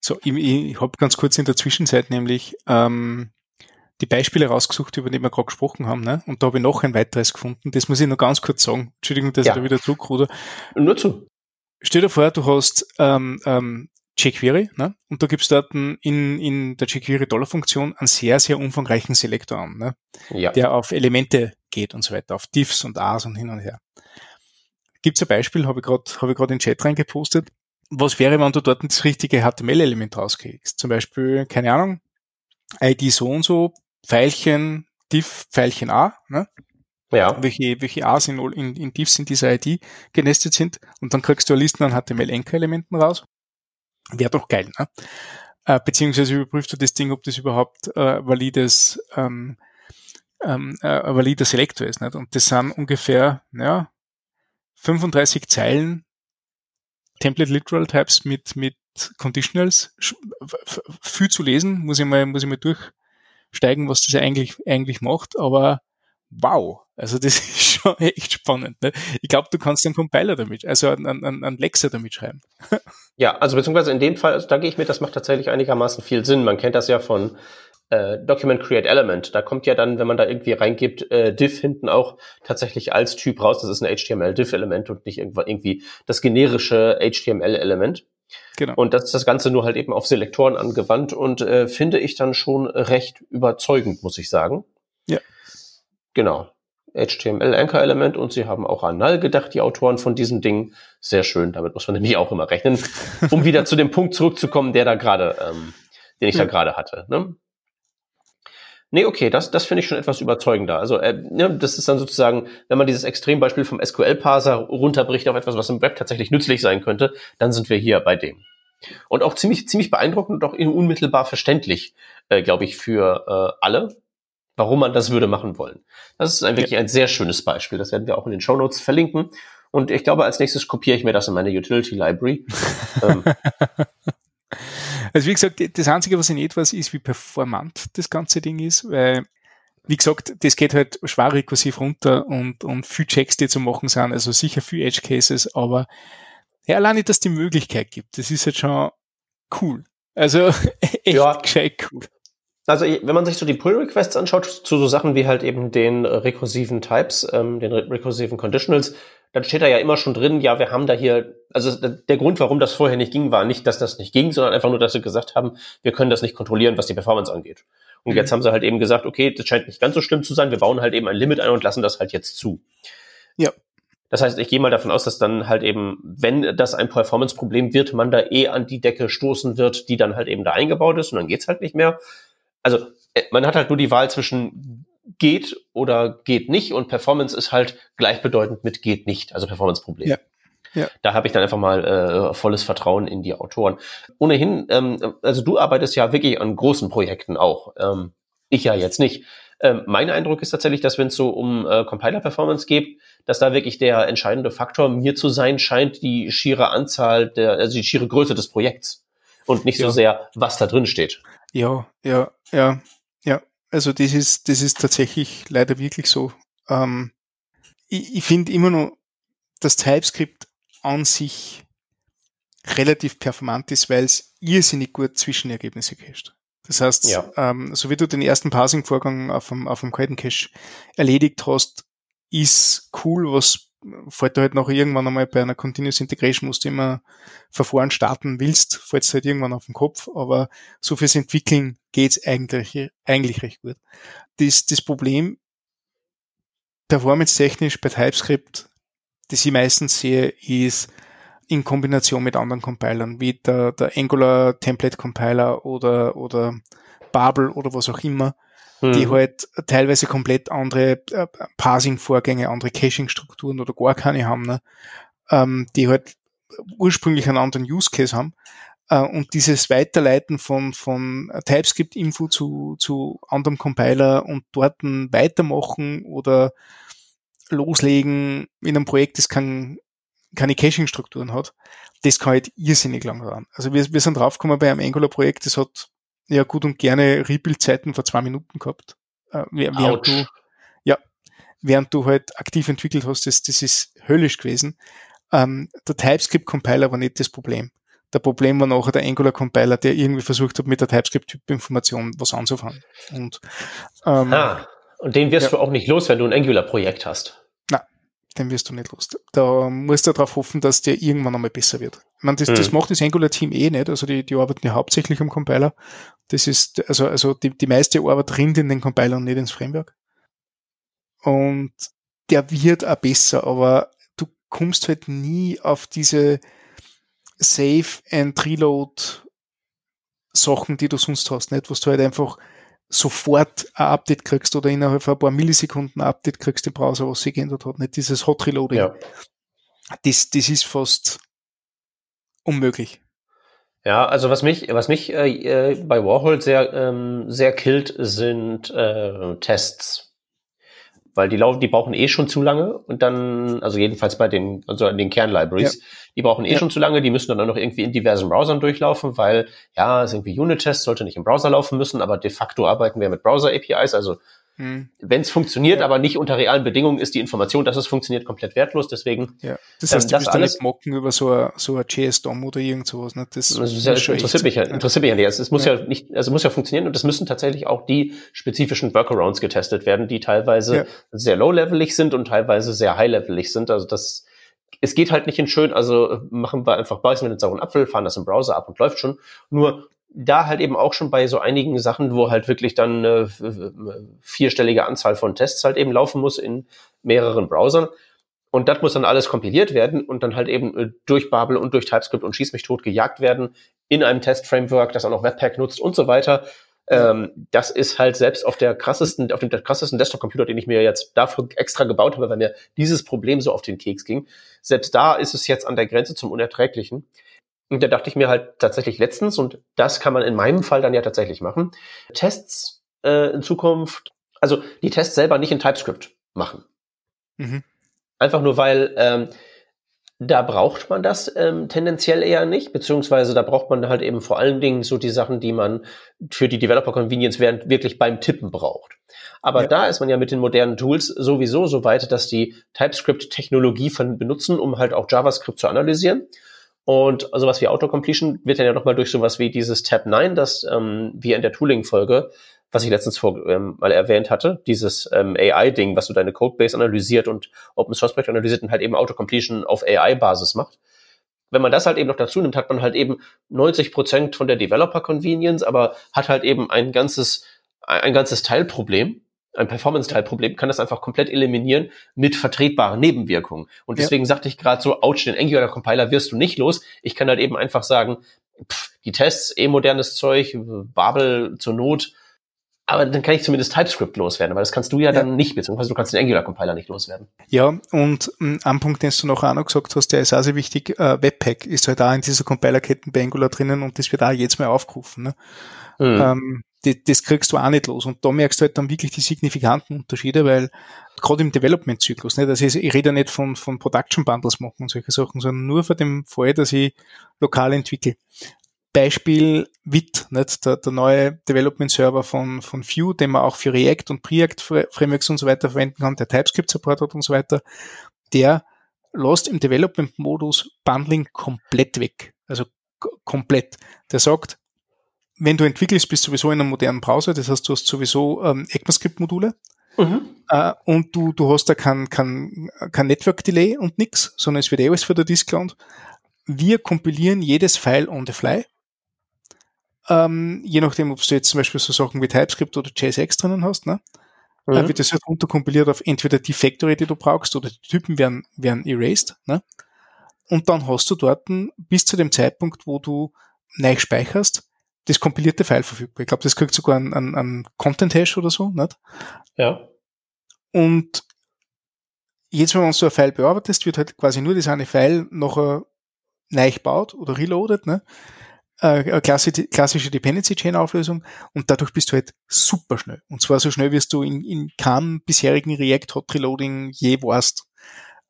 So, ich, ich habe ganz kurz in der Zwischenzeit nämlich ähm, die Beispiele rausgesucht, über die wir gerade gesprochen haben, ne? Und da habe ich noch ein weiteres gefunden. Das muss ich noch ganz kurz sagen. Entschuldigung, dass ja. ich da wieder zurückruder. Nur zu. Stell dir vor, du hast ähm, ähm, jQuery, ne? Und da gibst du dort in, in der jQuery-Dollar-Funktion einen sehr, sehr umfangreichen Selektor an, ne? Ja. Der auf Elemente geht und so weiter, auf Diffs und As und hin und her. Gibt's ein Beispiel, habe ich gerade hab ich gerade in den Chat reingepostet. Was wäre, wenn du dort das richtige HTML-Element rauskriegst? Zum Beispiel, keine Ahnung, ID so und so, Pfeilchen, diff, Pfeilchen A, ne? Ja. Welche, welche A's in, in, in diffs in dieser ID genestet sind und dann kriegst du eine Liste an HTML-Anchor-Elementen raus. Wäre doch geil, ne? Äh, beziehungsweise überprüfst du das Ding, ob das überhaupt äh, valides, ähm, ähm, äh, valider Selektor ist, nicht? Und das sind ungefähr, ja, 35 Zeilen Template Literal Types mit, mit Conditionals viel zu lesen, muss ich mal, muss ich mal durchsteigen, was das eigentlich, eigentlich macht, aber wow, also das <laughs> ist schon echt spannend. Ne? Ich glaube, du kannst einen Compiler damit, also einen, einen, einen Lexer damit schreiben. <laughs> Ja, also beziehungsweise in dem Fall, also da gehe ich mit, das macht tatsächlich einigermaßen viel Sinn. Man kennt das ja von äh, Document Create Element. Da kommt ja dann, wenn man da irgendwie reingibt, äh, diff hinten auch tatsächlich als Typ raus. Das ist ein HTML-diff-Element und nicht irgendwie das generische HTML-Element. Genau. Und das ist das Ganze nur halt eben auf Selektoren angewandt und äh, finde ich dann schon recht überzeugend, muss ich sagen. Ja. Genau. HTML-Anchor-Element und sie haben auch an Null gedacht, die Autoren von diesem Ding. Sehr schön, damit muss man <laughs> nämlich auch immer rechnen, um wieder zu dem Punkt zurückzukommen, der da gerade, ähm, den ich ja. da gerade hatte. Ne? Nee, okay, das, das finde ich schon etwas überzeugender. Also äh, ja, das ist dann sozusagen, wenn man dieses Extrembeispiel vom SQL-Parser runterbricht auf etwas, was im Web tatsächlich nützlich sein könnte, dann sind wir hier bei dem. Und auch ziemlich, ziemlich beeindruckend und auch unmittelbar verständlich, äh, glaube ich, für äh, alle, warum man das würde machen wollen. Das ist ein, wirklich ja. ein sehr schönes Beispiel. Das werden wir auch in den Show Notes verlinken. Und ich glaube, als nächstes kopiere ich mir das in meine Utility Library. <laughs> ähm. Also wie gesagt, das Einzige, was nicht weiß, ist, wie performant das ganze Ding ist, weil, wie gesagt, das geht halt schwer rekursiv runter und, und viel Checks, die zu machen sind, also sicher viel Edge Cases, aber ja, alleine, dass die Möglichkeit gibt, das ist halt schon cool. Also <laughs> echt ja. gescheit cool. Also wenn man sich so die Pull-Requests anschaut, zu so Sachen wie halt eben den rekursiven Types, ähm, den rekursiven Conditionals, dann steht da ja immer schon drin, ja, wir haben da hier, also der Grund, warum das vorher nicht ging, war nicht, dass das nicht ging, sondern einfach nur, dass sie gesagt haben, wir können das nicht kontrollieren, was die Performance angeht. Und mhm. jetzt haben sie halt eben gesagt, okay, das scheint nicht ganz so schlimm zu sein, wir bauen halt eben ein Limit ein und lassen das halt jetzt zu. Ja. Das heißt, ich gehe mal davon aus, dass dann halt eben, wenn das ein Performance-Problem wird, man da eh an die Decke stoßen wird, die dann halt eben da eingebaut ist und dann geht's halt nicht mehr also äh, man hat halt nur die Wahl zwischen geht oder geht nicht und Performance ist halt gleichbedeutend mit geht nicht, also Performance-Problem. Ja. Ja. Da habe ich dann einfach mal äh, volles Vertrauen in die Autoren. Ohnehin, ähm, also du arbeitest ja wirklich an großen Projekten auch. Ähm, ich ja jetzt nicht. Ähm, mein Eindruck ist tatsächlich, dass wenn es so um äh, Compiler-Performance geht, dass da wirklich der entscheidende Faktor mir zu sein scheint, die schiere Anzahl der, also die schiere Größe des Projekts und nicht ja. so sehr, was da drin steht. Ja, ja, ja, ja. Also das ist, das ist tatsächlich leider wirklich so. Ähm, ich ich finde immer noch, dass TypeScript an sich relativ performant ist, weil es irrsinnig gut Zwischenergebnisse cached. Das heißt, ja. ähm, so wie du den ersten Parsing-Vorgang auf dem, auf dem kalten Cache erledigt hast, ist cool, was fällt du halt noch irgendwann einmal bei einer Continuous Integration, musst du immer Verfahren starten willst, fällt es halt irgendwann auf den Kopf, aber so fürs Entwickeln geht's eigentlich, eigentlich recht gut. Das, das Problem performance-technisch bei TypeScript, das ich meistens sehe, ist in Kombination mit anderen Compilern, wie der, der Angular Template Compiler oder, oder Babel oder was auch immer, die mhm. halt teilweise komplett andere äh, Parsing-Vorgänge, andere Caching-Strukturen oder gar keine haben, ne? ähm, die halt ursprünglich einen anderen Use-Case haben. Äh, und dieses Weiterleiten von, von TypeScript-Info zu, zu anderem Compiler und dort weitermachen oder loslegen in einem Projekt, das kein, keine Caching-Strukturen hat, das kann halt irrsinnig lang dauern. Also wir, wir sind draufgekommen bei einem Angular-Projekt, das hat ja gut und gerne Rebuild-Zeiten vor zwei Minuten gehabt. Äh, während du, ja, während du halt aktiv entwickelt hast, das, das ist höllisch gewesen. Ähm, der TypeScript-Compiler war nicht das Problem. Der Problem war nachher der Angular-Compiler, der irgendwie versucht hat, mit der TypeScript-Typ-Information was anzufangen. Und, ähm, ah, und den wirst ja. du auch nicht los, wenn du ein Angular-Projekt hast den wirst du nicht los. Da musst du darauf hoffen, dass der irgendwann einmal besser wird. Ich meine, das, mhm. das macht das Angular-Team eh nicht. Also die, die arbeiten ja hauptsächlich am Compiler. Das ist, also, also die, die meiste Arbeit rinnt in den Compiler und nicht ins Framework. Und der wird auch besser, aber du kommst halt nie auf diese Save and Reload Sachen, die du sonst hast, nicht? Was du halt einfach sofort ein Update kriegst oder innerhalb von ein paar Millisekunden ein Update kriegst im Browser, was sich geändert hat. Nicht dieses Hot Reloading. Ja. Das, das ist fast unmöglich. Ja, also was mich, was mich äh, äh bei Warhol sehr, ähm, sehr killt, sind äh, Tests. weil die laufen, die brauchen eh schon zu lange und dann, also jedenfalls bei den, also an den Kernlibraries, ja. die brauchen eh ja. schon zu lange, die müssen dann auch noch irgendwie in diversen Browsern durchlaufen, weil ja, ist irgendwie Unit-Test, sollte nicht im Browser laufen müssen, aber de facto arbeiten wir mit Browser-APIs, also hm. Wenn es funktioniert, ja. aber nicht unter realen Bedingungen, ist die Information, dass es funktioniert, komplett wertlos. Deswegen. Ja. Das heißt, ähm, du bist alles mocken über so ein, so ein JS-DOM oder irgend sowas. Ne? Das, das, ist ja, das interessiert mich ja, interessiert mich ja nicht. Es muss ja. ja. nicht, also muss ja funktionieren und es müssen tatsächlich auch die spezifischen Workarounds getestet werden, die teilweise ja. sehr low-levelig sind und teilweise sehr high-levelig sind. Also das, es geht halt nicht in schön, also machen wir einfach beißen wir den sauren Apfel, fahren das im Browser ab und läuft schon. Nur da halt eben auch schon bei so einigen Sachen, wo halt wirklich dann eine vierstellige Anzahl von Tests halt eben laufen muss in mehreren Browsern. Und das muss dann alles kompiliert werden und dann halt eben äh, durch Babel und durch TypeScript und Schieß mich tot gejagt werden in einem Test-Framework, das auch noch Webpack nutzt und so weiter. Ähm, das ist halt selbst auf der krassesten, auf dem krassesten Desktop-Computer, den ich mir jetzt dafür extra gebaut habe, weil mir dieses Problem so auf den Keks ging. Selbst da ist es jetzt an der Grenze zum Unerträglichen. Und da dachte ich mir halt tatsächlich letztens, und das kann man in meinem Fall dann ja tatsächlich machen, Tests äh, in Zukunft, also die Tests selber nicht in TypeScript machen. Mhm. Einfach nur, weil ähm, da braucht man das ähm, tendenziell eher nicht, beziehungsweise da braucht man halt eben vor allen Dingen so die Sachen, die man für die Developer Convenience während wirklich beim Tippen braucht. Aber ja. da ist man ja mit den modernen Tools sowieso so weit, dass die TypeScript-Technologie benutzen, um halt auch JavaScript zu analysieren. Und sowas wie Autocompletion wird dann ja nochmal durch sowas wie dieses Tab 9, das ähm, wir in der Tooling-Folge, was ich letztens vor, ähm, mal erwähnt hatte, dieses ähm, AI-Ding, was du deine Codebase analysiert und Open Source Projekt analysiert und halt eben Autocompletion auf AI-Basis macht. Wenn man das halt eben noch dazu nimmt, hat man halt eben 90 Prozent von der Developer Convenience, aber hat halt eben ein ganzes, ein ganzes Teilproblem ein Performance-Teilproblem, kann das einfach komplett eliminieren mit vertretbaren Nebenwirkungen. Und deswegen ja. sagte ich gerade so, ouch, den Angular-Compiler wirst du nicht los. Ich kann halt eben einfach sagen, pff, die Tests, eh modernes Zeug, Babel zur Not, aber dann kann ich zumindest TypeScript loswerden, aber das kannst du ja, ja. dann nicht, beziehungsweise du kannst den Angular-Compiler nicht loswerden. Ja, und ähm, ein Punkt, den du noch auch noch gesagt hast, der ist auch sehr wichtig, äh, Webpack ist halt da in dieser Compiler-Ketten bei Angular drinnen und das wird auch jetzt mal aufgerufen. Ne? Mhm. Ähm, das, das kriegst du auch nicht los. Und da merkst du halt dann wirklich die signifikanten Unterschiede, weil gerade im Development-Zyklus, ne, das ist, ich rede ja nicht von, von Production Bundles machen und solche Sachen, sondern nur von dem Fall, dass ich lokal entwickle. Beispiel WIT, nicht? Der, der neue Development Server von, von Vue, den man auch für React und Preact Frameworks und so weiter verwenden kann, der TypeScript Support hat und so weiter, der lässt im Development-Modus Bundling komplett weg. Also komplett. Der sagt, wenn du entwickelst, bist du sowieso in einem modernen Browser, das heißt, du hast sowieso ähm, ECMAScript-Module mhm. äh, und du, du hast da kein, kein, kein Network-Delay und nix, sondern es wird eh alles für der Disk gelandet. Wir kompilieren jedes File on the fly. Ähm, je nachdem, ob du jetzt zum Beispiel so Sachen wie TypeScript oder JSX drinnen hast, ne? Mhm. Äh, wird das halt runterkompiliert auf entweder die Factory, die du brauchst, oder die Typen werden, werden erased, ne? Und dann hast du dort bis zu dem Zeitpunkt, wo du neu speicherst, das kompilierte File verfügbar. Ich glaube, das kriegt sogar ein, ein, ein Content-Hash oder so, nicht? Ja. Und jetzt, wenn man so ein File bearbeitet, wird halt quasi nur das eine File noch neu gebaut oder reloaded, ne? Eine klassische Dependency Chain Auflösung und dadurch bist du halt super schnell. Und zwar so schnell, wie du in, in keinem bisherigen React Hot Reloading je warst.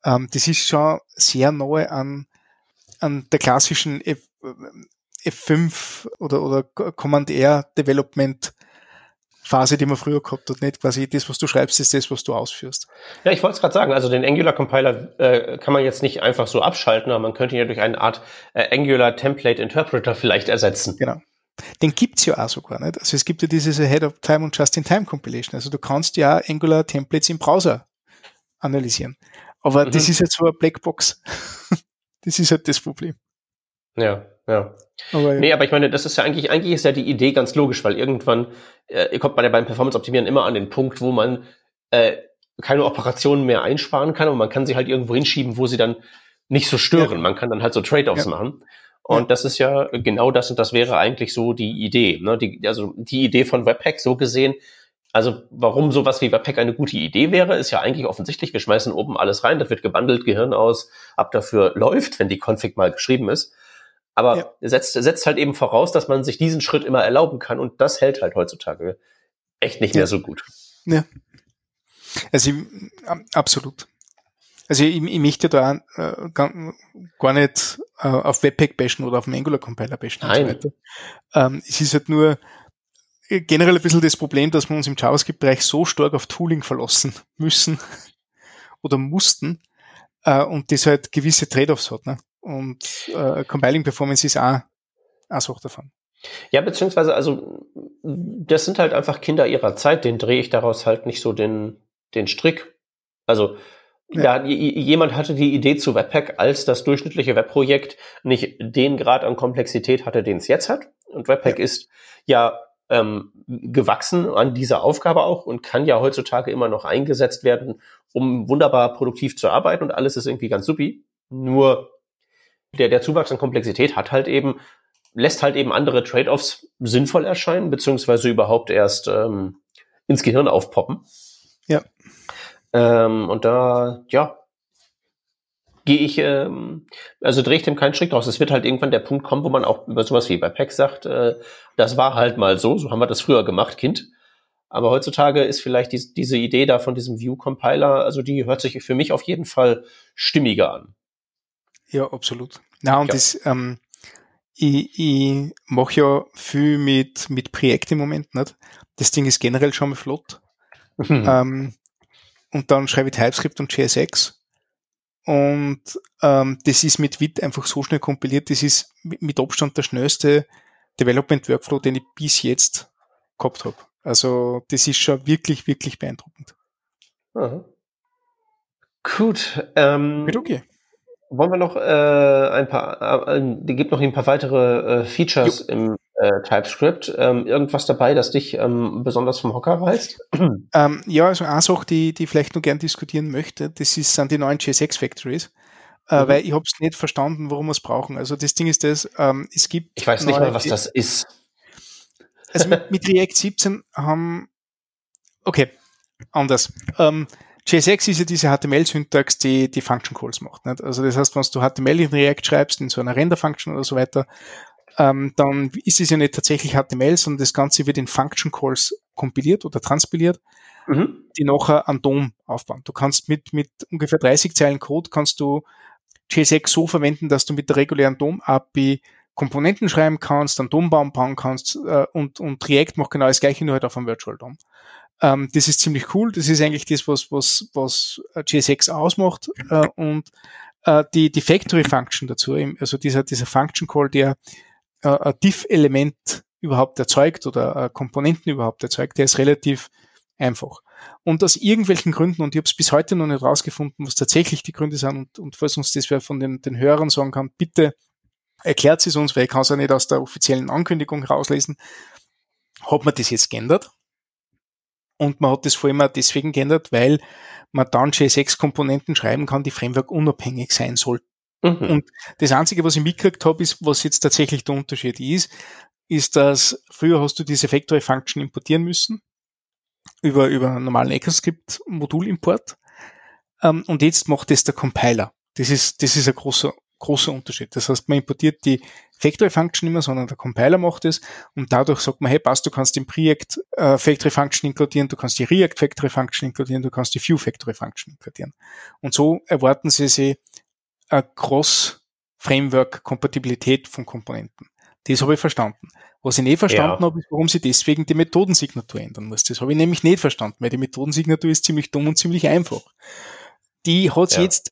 Ähm, das ist schon sehr nahe an, an der klassischen F5 oder, oder Command R Development Phase, die man früher gehabt hat, nicht quasi das, was du schreibst, ist das, was du ausführst. Ja, ich wollte es gerade sagen, also den Angular Compiler äh, kann man jetzt nicht einfach so abschalten, aber man könnte ihn ja durch eine Art äh, Angular Template Interpreter vielleicht ersetzen. Genau. Den gibt's ja auch sogar nicht. Also es gibt ja dieses Ahead of Time und Just-in-Time Compilation. Also du kannst ja Angular Templates im Browser analysieren. Aber mhm. das ist jetzt so eine Blackbox. <laughs> das ist halt das Problem. Ja, ja. Aber, ja. Nee, aber ich meine, das ist ja eigentlich, eigentlich ist ja die Idee ganz logisch, weil irgendwann äh, kommt man ja beim Performance-Optimieren immer an den Punkt, wo man äh, keine Operationen mehr einsparen kann und man kann sie halt irgendwo hinschieben, wo sie dann nicht so stören. Ja. Man kann dann halt so Trade-offs ja. machen. Und das ist ja genau das und das wäre eigentlich so die Idee. Ne? Die, also die Idee von Webpack so gesehen, also warum sowas wie Webpack eine gute Idee wäre, ist ja eigentlich offensichtlich. Wir schmeißen oben alles rein, das wird gebundelt, Gehirn aus, ab dafür läuft, wenn die Config mal geschrieben ist. Aber ja. setzt, setzt halt eben voraus, dass man sich diesen Schritt immer erlauben kann und das hält halt heutzutage echt nicht ja. mehr so gut. Ja. Also absolut. Also ich, ich möchte da äh, gar nicht äh, auf Webpack bashen oder auf dem Angular Compiler bashen Nein. und so weiter. Ähm, es ist halt nur äh, generell ein bisschen das Problem, dass wir uns im JavaScript-Bereich so stark auf Tooling verlassen <laughs> müssen oder mussten äh, und das halt gewisse Trade-offs hat. Ne? Und äh, Compiling Performance ist auch eine Sache davon. Ja, beziehungsweise, also, das sind halt einfach Kinder ihrer Zeit, den drehe ich daraus halt nicht so den, den Strick. Also, ja. Da, jemand hatte die Idee zu Webpack, als das durchschnittliche Webprojekt nicht den Grad an Komplexität hatte, den es jetzt hat. Und Webpack ja. ist ja ähm, gewachsen an dieser Aufgabe auch und kann ja heutzutage immer noch eingesetzt werden, um wunderbar produktiv zu arbeiten und alles ist irgendwie ganz supi. Nur der, der Zuwachs an Komplexität hat halt eben, lässt halt eben andere Trade-offs sinnvoll erscheinen, beziehungsweise überhaupt erst ähm, ins Gehirn aufpoppen. Ja. Ähm, und da, ja, gehe ich, ähm, also drehe ich dem keinen Strick draus. Es wird halt irgendwann der Punkt kommen, wo man auch über sowas wie bei Pack sagt, äh, das war halt mal so, so haben wir das früher gemacht, Kind. Aber heutzutage ist vielleicht die, diese Idee da von diesem View-Compiler, also die hört sich für mich auf jeden Fall stimmiger an. Ja, absolut. Na, und ja. das, ähm, ich, ich mache ja viel mit, mit Projekten im Moment nicht. Das Ding ist generell schon mal flott. Mhm. Ähm, und dann schreibe ich TypeScript und JSX. Und ähm, das ist mit Wit einfach so schnell kompiliert. Das ist mit Abstand der schnellste Development Workflow, den ich bis jetzt gehabt habe. Also das ist schon wirklich, wirklich beeindruckend. Aha. Gut. Ähm, Mit okay. Wollen wir noch äh, ein paar, äh, äh gibt noch ein paar weitere äh, Features jo. im äh, TypeScript. Ähm, irgendwas dabei, das dich ähm, besonders vom Hocker reißt? <clears throat> Ähm, ja, also eine Sache, die, die ich vielleicht noch gern diskutieren möchte, das ist, sind die neuen JSX Factories. Äh, mhm. Weil ich habe es nicht verstanden, warum wir es brauchen. Also das Ding ist das, ähm, es gibt. Ich weiß nicht mal, was das ist. Also mit, mit React 17 haben, okay, anders. Ähm, JSX ist ja diese HTML-Syntax, die die Function Calls macht. Nicht? Also das heißt, wenn du HTML in React schreibst, in so einer Render-Function oder so weiter, ähm, dann ist es ja nicht tatsächlich HTML, sondern das Ganze wird in Function Calls kompiliert oder transpiliert, mhm. die nachher an DOM aufbauen. Du kannst mit, mit ungefähr 30 Zeilen Code kannst du JSX so verwenden, dass du mit der regulären DOM-API Komponenten schreiben kannst, einen DOM-Baum bauen kannst äh, und, und React macht genau das gleiche, nur halt auf einem Virtual DOM. Ähm, das ist ziemlich cool. Das ist eigentlich das, was, was, was JSX ausmacht. Äh, und äh, die, die Factory Function dazu, also dieser, dieser Function Call, der äh, ein Diff-Element überhaupt erzeugt oder äh, Komponenten überhaupt erzeugt, der ist relativ einfach. Und aus irgendwelchen Gründen, und ich habe es bis heute noch nicht rausgefunden, was tatsächlich die Gründe sind, und, und falls uns das wer von den, den Hörern sagen kann, bitte erklärt es uns, weil ich kann es ja nicht aus der offiziellen Ankündigung rauslesen, hat man das jetzt geändert. Und man hat das vor allem auch deswegen geändert, weil man dann JSX-Komponenten schreiben kann, die Framework unabhängig sein sollten. Mhm. Und das Einzige, was ich mitgekriegt habe, ist, was jetzt tatsächlich der Unterschied ist, ist, dass früher hast du diese Factory Function importieren müssen über, über einen normalen ECMAScript Modulimport. Ähm, und jetzt macht das der Compiler. Das ist, das ist ein großer, großer Unterschied. Das heißt, man importiert die Factory Function immer, sondern der Compiler macht es und dadurch sagt man, hey, passt, du kannst den Projekt äh, Factory Function inkludieren, du kannst die React Factory Function inkludieren, du kannst die View Factory Function inkludieren. Und so erwarten sie sich eine Cross-Framework-Kompatibilität von Komponenten. Das habe ich verstanden. Was ich nicht verstanden ja. habe, ist, warum sie deswegen die Methodensignatur ändern muss. Das habe ich nämlich nicht verstanden, weil die Methodensignatur ist ziemlich dumm und ziemlich einfach. Die hat sich ja. jetzt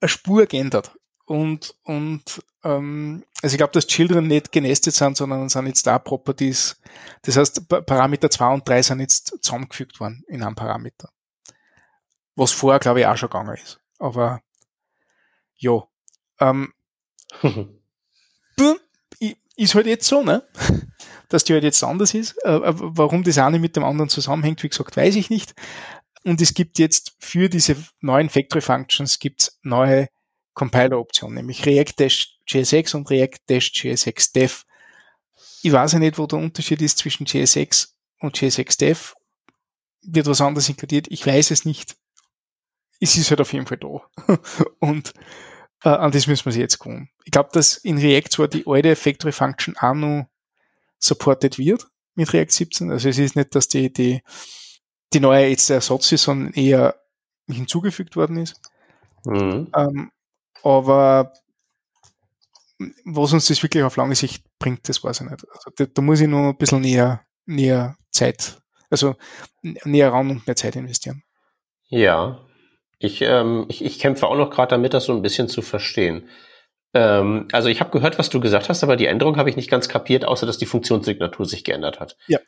eine Spur geändert. Und, und ähm, also ich glaube, dass Children nicht genestet sind, sondern sind jetzt da Properties. Das heißt, Parameter 2 und 3 sind jetzt zusammengefügt worden in einem Parameter. Was vorher, glaube ich, auch schon gegangen ist. Aber ja. Ähm, <laughs> ist halt jetzt so, ne? <laughs> Dass die halt jetzt anders ist. Äh, äh, warum das eine mit dem anderen zusammenhängt, wie gesagt, weiß ich nicht. Und es gibt jetzt für diese neuen Factory Functions gibt's neue Compiler-Optionen, nämlich React-JSX und React-JSX-Dev. Ich weiß ja nicht, wo der Unterschied ist zwischen JSX und JSX-Dev. Wird was anderes inkludiert? Ich weiß es nicht. Es ist halt auf jeden Fall da. <laughs> und äh, an das müssen wir sich jetzt kommen. Ich glaube, dass in React zwar die alte Factory Function auch noch supported wird mit React 17. Also es ist nicht, dass die, die die neue jetzt der Ersatz ist, sondern eher hinzugefügt worden ist. Mhm. Ähm, aber was uns das wirklich auf lange Sicht bringt, das weiß ich nicht. Also da, da muss ich noch ein bisschen näher, näher Zeit, also näher ran und mehr Zeit investieren. Ja, ich, ähm, ich, ich kämpfe auch noch gerade damit, das so ein bisschen zu verstehen. Ähm, also ich habe gehört, was du gesagt hast, aber die Änderung habe ich nicht ganz kapiert, außer dass die Funktionssignatur sich geändert hat. Ja.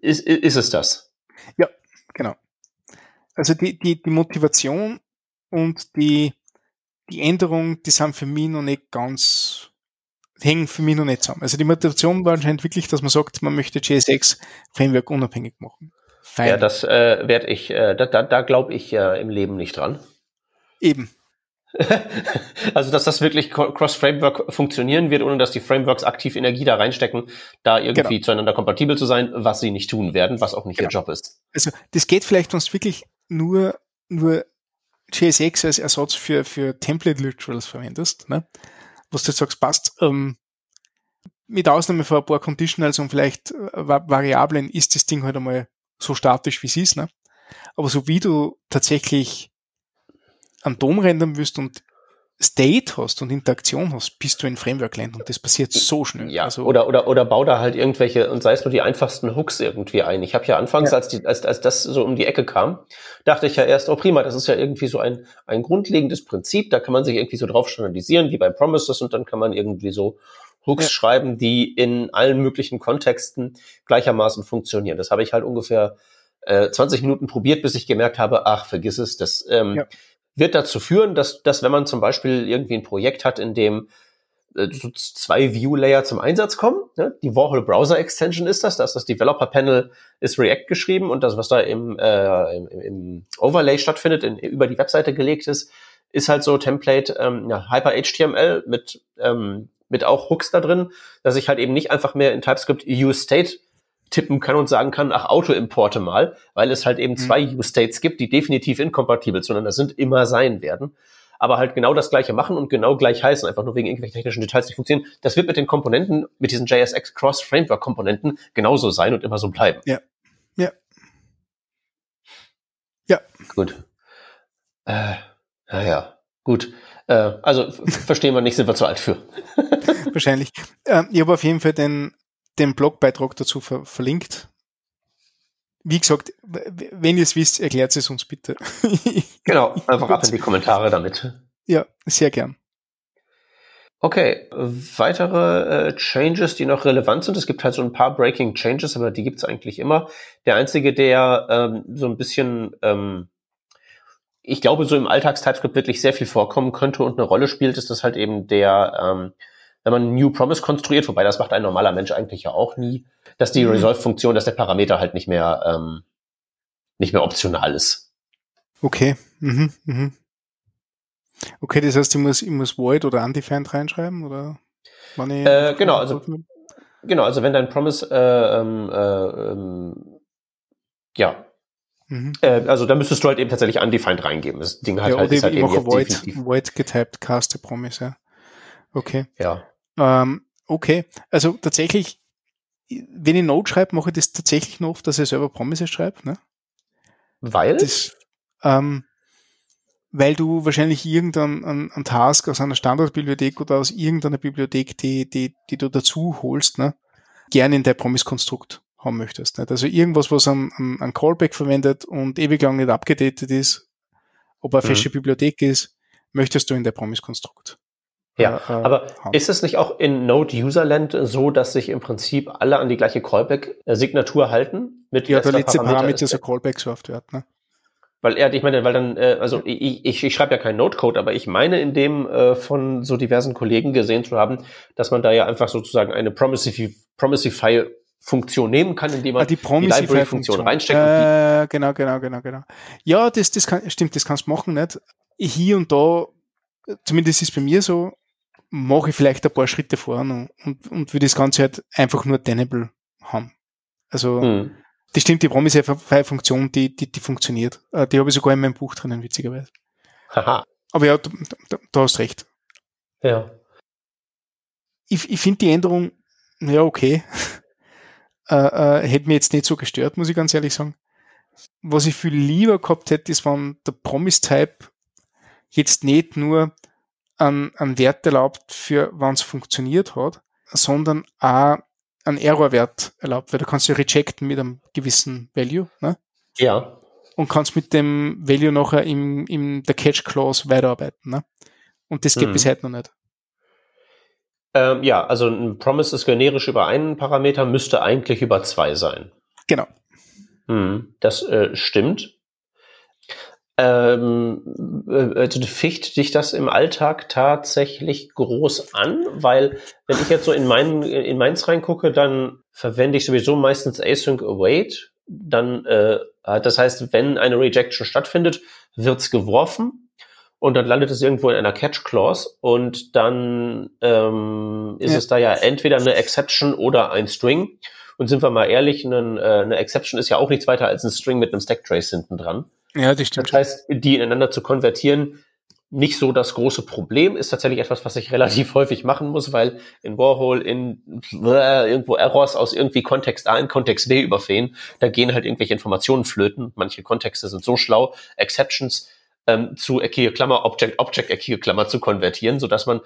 Ist, ist es das? Ja, genau. Also die, die, die Motivation und die, die Änderung, die sind für mich noch nicht ganz, hängen für mich noch nicht zusammen. Also die Motivation war anscheinend wirklich, dass man sagt, man möchte JSX Framework unabhängig machen. Fein. Ja, das äh, werde ich, äh, da, da, da glaube ich ja im Leben nicht dran. Eben. <laughs> also, dass das wirklich cross-Framework funktionieren wird, ohne dass die Frameworks aktiv Energie da reinstecken, da irgendwie genau. zueinander kompatibel zu sein, was sie nicht tun werden, was auch nicht genau. ihr Job ist. Also, das geht vielleicht uns wirklich nur, nur JSX als Ersatz für, für Template Literals verwendest, ne? Was du sagst, passt, ähm, mit Ausnahme von ein paar Conditionals und vielleicht äh, Variablen ist das Ding halt einmal so statisch, wie es ist, ne? Aber so wie du tatsächlich einen Dom rendern willst und State hast und Interaktion hast, bist du in Framework-Land und das passiert so schnell. Ja, also, oder, oder, oder bau da halt irgendwelche, und sei es nur die einfachsten Hooks irgendwie ein. Ich habe ja anfangs, ja. Als, die, als, als das so um die Ecke kam, dachte ich ja erst, oh prima, das ist ja irgendwie so ein, ein grundlegendes Prinzip, da kann man sich irgendwie so drauf standardisieren, wie bei Promises, und dann kann man irgendwie so Hooks ja. schreiben, die in allen möglichen Kontexten gleichermaßen funktionieren. Das habe ich halt ungefähr äh, 20 Minuten probiert, bis ich gemerkt habe, ach, vergiss es, das ähm, ja wird dazu führen, dass, dass wenn man zum Beispiel irgendwie ein Projekt hat, in dem äh, zwei View-Layer zum Einsatz kommen, ne? die Warhol Browser Extension ist das, da ist das Developer Panel ist React geschrieben und das, was da im, äh, im, im Overlay stattfindet, in, über die Webseite gelegt ist, ist halt so Template ähm, ja, Hyper HTML mit ähm, mit auch Hooks da drin, dass ich halt eben nicht einfach mehr in TypeScript Use State tippen kann und sagen kann, ach, Auto-Importe mal, weil es halt eben mhm. zwei Use-States gibt, die definitiv inkompatibel zueinander sind, immer sein werden. Aber halt genau das gleiche machen und genau gleich heißen, einfach nur wegen irgendwelchen technischen Details nicht funktionieren. Das wird mit den Komponenten, mit diesen JSX Cross-Framework-Komponenten genauso sein und immer so bleiben. Ja. Ja. Ja. Gut. Äh, naja, gut. Äh, also verstehen wir nicht, sind wir zu alt für. <laughs> Wahrscheinlich. Ähm, ich habe auf jeden Fall den den Blogbeitrag dazu ver verlinkt. Wie gesagt, wenn ihr es wisst, erklärt es uns bitte. <laughs> genau, einfach ab in die Kommentare damit. Ja, sehr gern. Okay, weitere äh, Changes, die noch relevant sind. Es gibt halt so ein paar Breaking Changes, aber die gibt es eigentlich immer. Der einzige, der ähm, so ein bisschen, ähm, ich glaube, so im Alltags-TypeScript wirklich sehr viel vorkommen könnte und eine Rolle spielt, ist das halt eben der ähm, wenn man New Promise konstruiert, wobei das macht ein normaler Mensch eigentlich ja auch nie, dass die mhm. Resolve-Funktion, dass der Parameter halt nicht mehr, ähm, nicht mehr optional ist. Okay. Mhm, mhm. Okay, das heißt, ich muss, ich muss Void oder Undefined reinschreiben, oder? Äh, genau, also, genau, also wenn dein Promise, äh, ähm, äh, ähm, ja, Mhm. Äh, also da müsstest du halt eben tatsächlich undefined reingeben. Das Ding hat ja, halt, ist halt eben jetzt Void, Void getaped, cast Promise, ja. Okay. Ja. Ähm, okay, also tatsächlich, wenn ich Node schreibe, mache ich das tatsächlich noch oft, dass ich selber Promises schreibe. Ne? Weil? Das, ähm, weil du wahrscheinlich irgendeinen einen Task aus einer Standardbibliothek oder aus irgendeiner Bibliothek, die, die, die du dazu holst, ne, gerne in dein Promise-Konstrukt haben möchtest. Nicht? Also irgendwas, was ein, ein, ein Callback verwendet und ewig lang nicht abgedatet ist, ob eine mhm. feste Bibliothek ist, möchtest du in der Promise-Konstrukt. Ja, äh, aber haben. ist es nicht auch in Node-Userland so, dass sich im Prinzip alle an die gleiche Callback-Signatur halten? Mit ja, der letzte Parameter ist eine Callback-Software, ne? Weil er, ich meine, weil dann, äh, also ich, ich, ich schreibe ja keinen Node-Code, aber ich meine in dem äh, von so diversen Kollegen gesehen zu haben, dass man da ja einfach sozusagen eine Promisify, Promisify Funktion nehmen kann, indem man ah, die, die Library-Funktion reinsteckt. Äh, genau, genau, genau, genau. Ja, das, das kann, stimmt, das kannst du machen, nicht? Hier und da, zumindest ist es bei mir so, mache ich vielleicht ein paar Schritte voran und, und will das Ganze halt einfach nur Tenable haben. Also, hm. das stimmt, die Promise-Funktion, die, die, die funktioniert. Äh, die habe ich sogar in meinem Buch drinnen, witzigerweise. Haha. Aber ja, du, du, du hast recht. Ja. Ich, ich finde die Änderung, ja, okay. <laughs> äh, äh, hätte mir jetzt nicht so gestört, muss ich ganz ehrlich sagen. Was ich viel lieber gehabt hätte, ist, wenn der Promise-Type jetzt nicht nur einen, einen Wert erlaubt, für wann es funktioniert hat, sondern auch einen Error-Wert erlaubt, weil da kannst du rejecten mit einem gewissen Value. Ne? Ja. Und kannst mit dem Value nachher im, im der Catch-Clause weiterarbeiten. Ne? Und das geht mhm. bis heute noch nicht. Ähm, ja, also ein Promise ist generisch über einen Parameter, müsste eigentlich über zwei sein. Genau. Hm, das äh, stimmt. Ähm, äh, also ficht dich das im Alltag tatsächlich groß an? Weil, wenn ich jetzt so in, meinen, in meins reingucke, dann verwende ich sowieso meistens Async Await. Dann, äh, das heißt, wenn eine Rejection stattfindet, wird's geworfen und dann landet es irgendwo in einer Catch Clause und dann ähm, ist ja. es da ja entweder eine Exception oder ein String. Und sind wir mal ehrlich, eine, äh, eine Exception ist ja auch nichts weiter als ein String mit einem Stack Trace hinten dran. Ja, das stimmt. Das heißt, die ineinander zu konvertieren, nicht so das große Problem, ist tatsächlich etwas, was ich <laughs> relativ häufig machen muss, weil in Warhol in äh, irgendwo Errors aus irgendwie Kontext A in Kontext B überfehen, da gehen halt irgendwelche Informationen flöten. Manche Kontexte sind so schlau, Exceptions ähm, zu eckige Klammer, Object, Object, eckige Klammer zu konvertieren, so dass man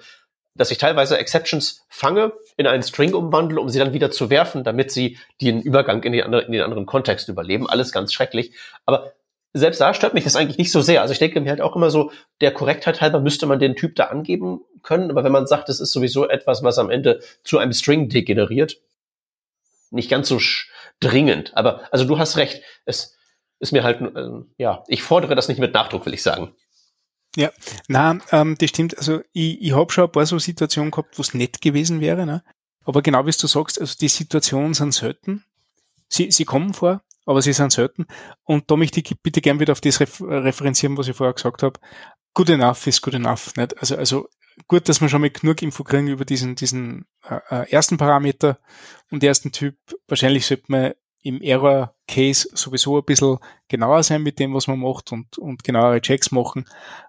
dass ich teilweise Exceptions fange, in einen String umwandle, um sie dann wieder zu werfen, damit sie den Übergang in, die andere, in den anderen Kontext überleben. Alles ganz schrecklich. Aber selbst da stört mich das eigentlich nicht so sehr. Also ich denke mir halt auch immer so, der Korrektheit halber müsste man den Typ da angeben können. Aber wenn man sagt, es ist sowieso etwas, was am Ende zu einem String degeneriert, nicht ganz so dringend. Aber also du hast recht. Es ist mir halt, äh, ja, ich fordere das nicht mit Nachdruck, will ich sagen. Ja, na, ähm, das stimmt. Also ich, ich habe schon ein paar so Situationen gehabt, wo es nett gewesen wäre. Ne? Aber genau wie du sagst, also die Situationen sind selten. Sie, sie kommen vor, aber sie sind selten. Und da möchte ich bitte gern wieder auf das referenzieren, was ich vorher gesagt habe. Good enough ist good enough. Nicht? Also, also gut, dass wir schon mal genug Info kriegen über diesen, diesen äh, äh ersten Parameter und ersten Typ. Wahrscheinlich sollte man im Error-Case sowieso ein bisschen genauer sein mit dem, was man macht und, und genauere Checks machen.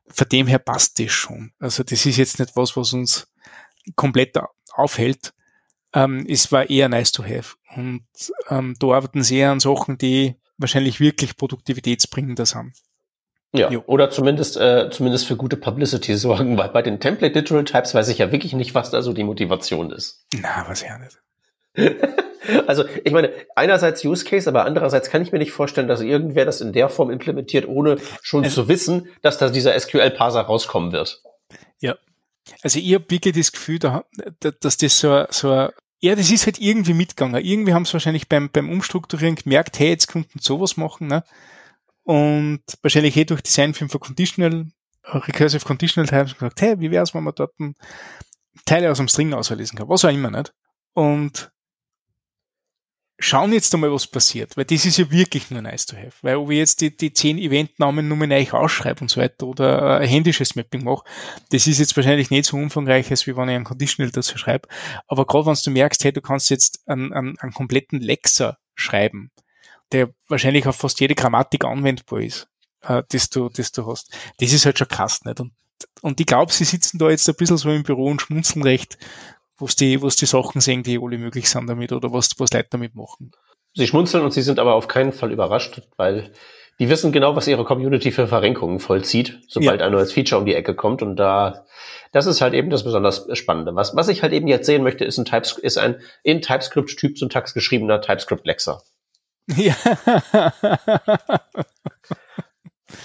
Von dem her passt das schon. Also das ist jetzt nicht was, was uns komplett aufhält. Ähm, es war eher nice to have. Und ähm, da arbeiten sie eher an Sachen, die wahrscheinlich wirklich produktivitätsbringender sind. Ja, jo. oder zumindest, äh, zumindest für gute Publicity sorgen, <laughs> weil bei den Template Literal Types weiß ich ja wirklich nicht, was da so die Motivation ist. Na, was ja nicht. <laughs> Also ich meine, einerseits Use Case, aber andererseits kann ich mir nicht vorstellen, dass irgendwer das in der Form implementiert, ohne schon also, zu wissen, dass da dieser SQL-Parser rauskommen wird. Also ich habe wirklich das Gefühl, dass das so, so ja, das ist halt irgendwie mitgegangen. Irgendwie haben sie wahrscheinlich beim, beim Umstrukturieren gemerkt, hey, jetzt könnten sowas machen, ne? Und wahrscheinlich eh durch Design für Conditional, Recursive Conditional Types gesagt, hey, wie wär's, wenn man dort Teile aus dem String auslesen kann? Was auch immer, nicht? Und schauen jetzt einmal, was passiert, weil das ist ja wirklich nur nice to have. Weil ob ich jetzt die, die zehn Eventnamen nur neu ausschreibe und so weiter oder ein händisches Mapping mache, das ist jetzt wahrscheinlich nicht so umfangreich, als wie wenn ich ein Conditional dazu schreibe. Aber gerade wenn du merkst, hey, du kannst jetzt einen, einen, einen kompletten Lexer schreiben, der wahrscheinlich auf fast jede Grammatik anwendbar ist, äh, das, du, das du hast, das ist halt schon krass, nicht? Und, und ich glaube, sie sitzen da jetzt ein bisschen so im Büro und schmunzeln recht, was die, was die Sachen sehen, die alle möglich sind damit oder was, was Leute damit machen. Sie schmunzeln und sie sind aber auf keinen Fall überrascht, weil die wissen genau, was ihre Community für Verrenkungen vollzieht, sobald ja. ein neues Feature um die Ecke kommt. Und da, das ist halt eben das besonders Spannende. Was, was ich halt eben jetzt sehen möchte, ist ein, Types, ist ein in TypeScript-Typ Syntax geschriebener TypeScript-Lexer. Ja. <laughs>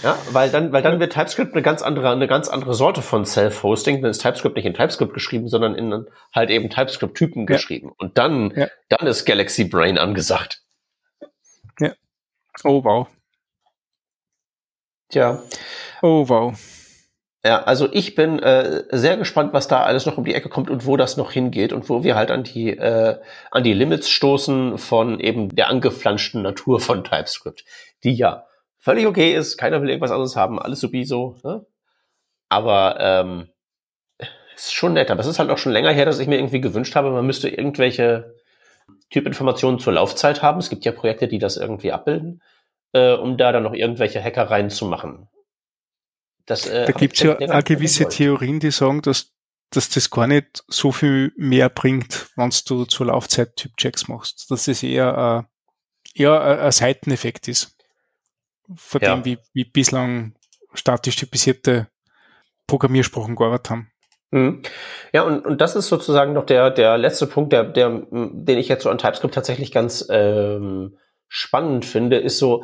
Ja, weil dann, weil dann wird TypeScript eine ganz andere, eine ganz andere Sorte von Self-Hosting. Dann ist TypeScript nicht in TypeScript geschrieben, sondern in halt eben TypeScript-Typen ja. geschrieben. Und dann, ja. dann ist Galaxy Brain angesagt. Ja. Oh wow. Tja. Oh wow. Ja, also ich bin äh, sehr gespannt, was da alles noch um die Ecke kommt und wo das noch hingeht und wo wir halt an die äh, an die Limits stoßen von eben der angeflanschten Natur von TypeScript, die ja völlig okay ist, keiner will irgendwas anderes haben, alles so Ne? Aber ähm, ist schon nett. Aber es ist halt auch schon länger her, dass ich mir irgendwie gewünscht habe, man müsste irgendwelche Typinformationen zur Laufzeit haben. Es gibt ja Projekte, die das irgendwie abbilden, äh, um da dann noch irgendwelche Hackereien zu machen. Das, äh, da gibt es ja auch gewisse Theorien, die sagen, dass, dass das gar nicht so viel mehr bringt, wenn du zur Laufzeit Typchecks machst. Dass das eher, äh, eher ein Seiteneffekt ist. Von Ja. dem, wie, wie bislang statisch typisierte Programmiersprachen gearbeitet haben. Mhm. Ja, und, und das ist sozusagen noch der, der letzte Punkt, der, der, den ich jetzt so an TypeScript tatsächlich ganz ähm, spannend finde, ist so,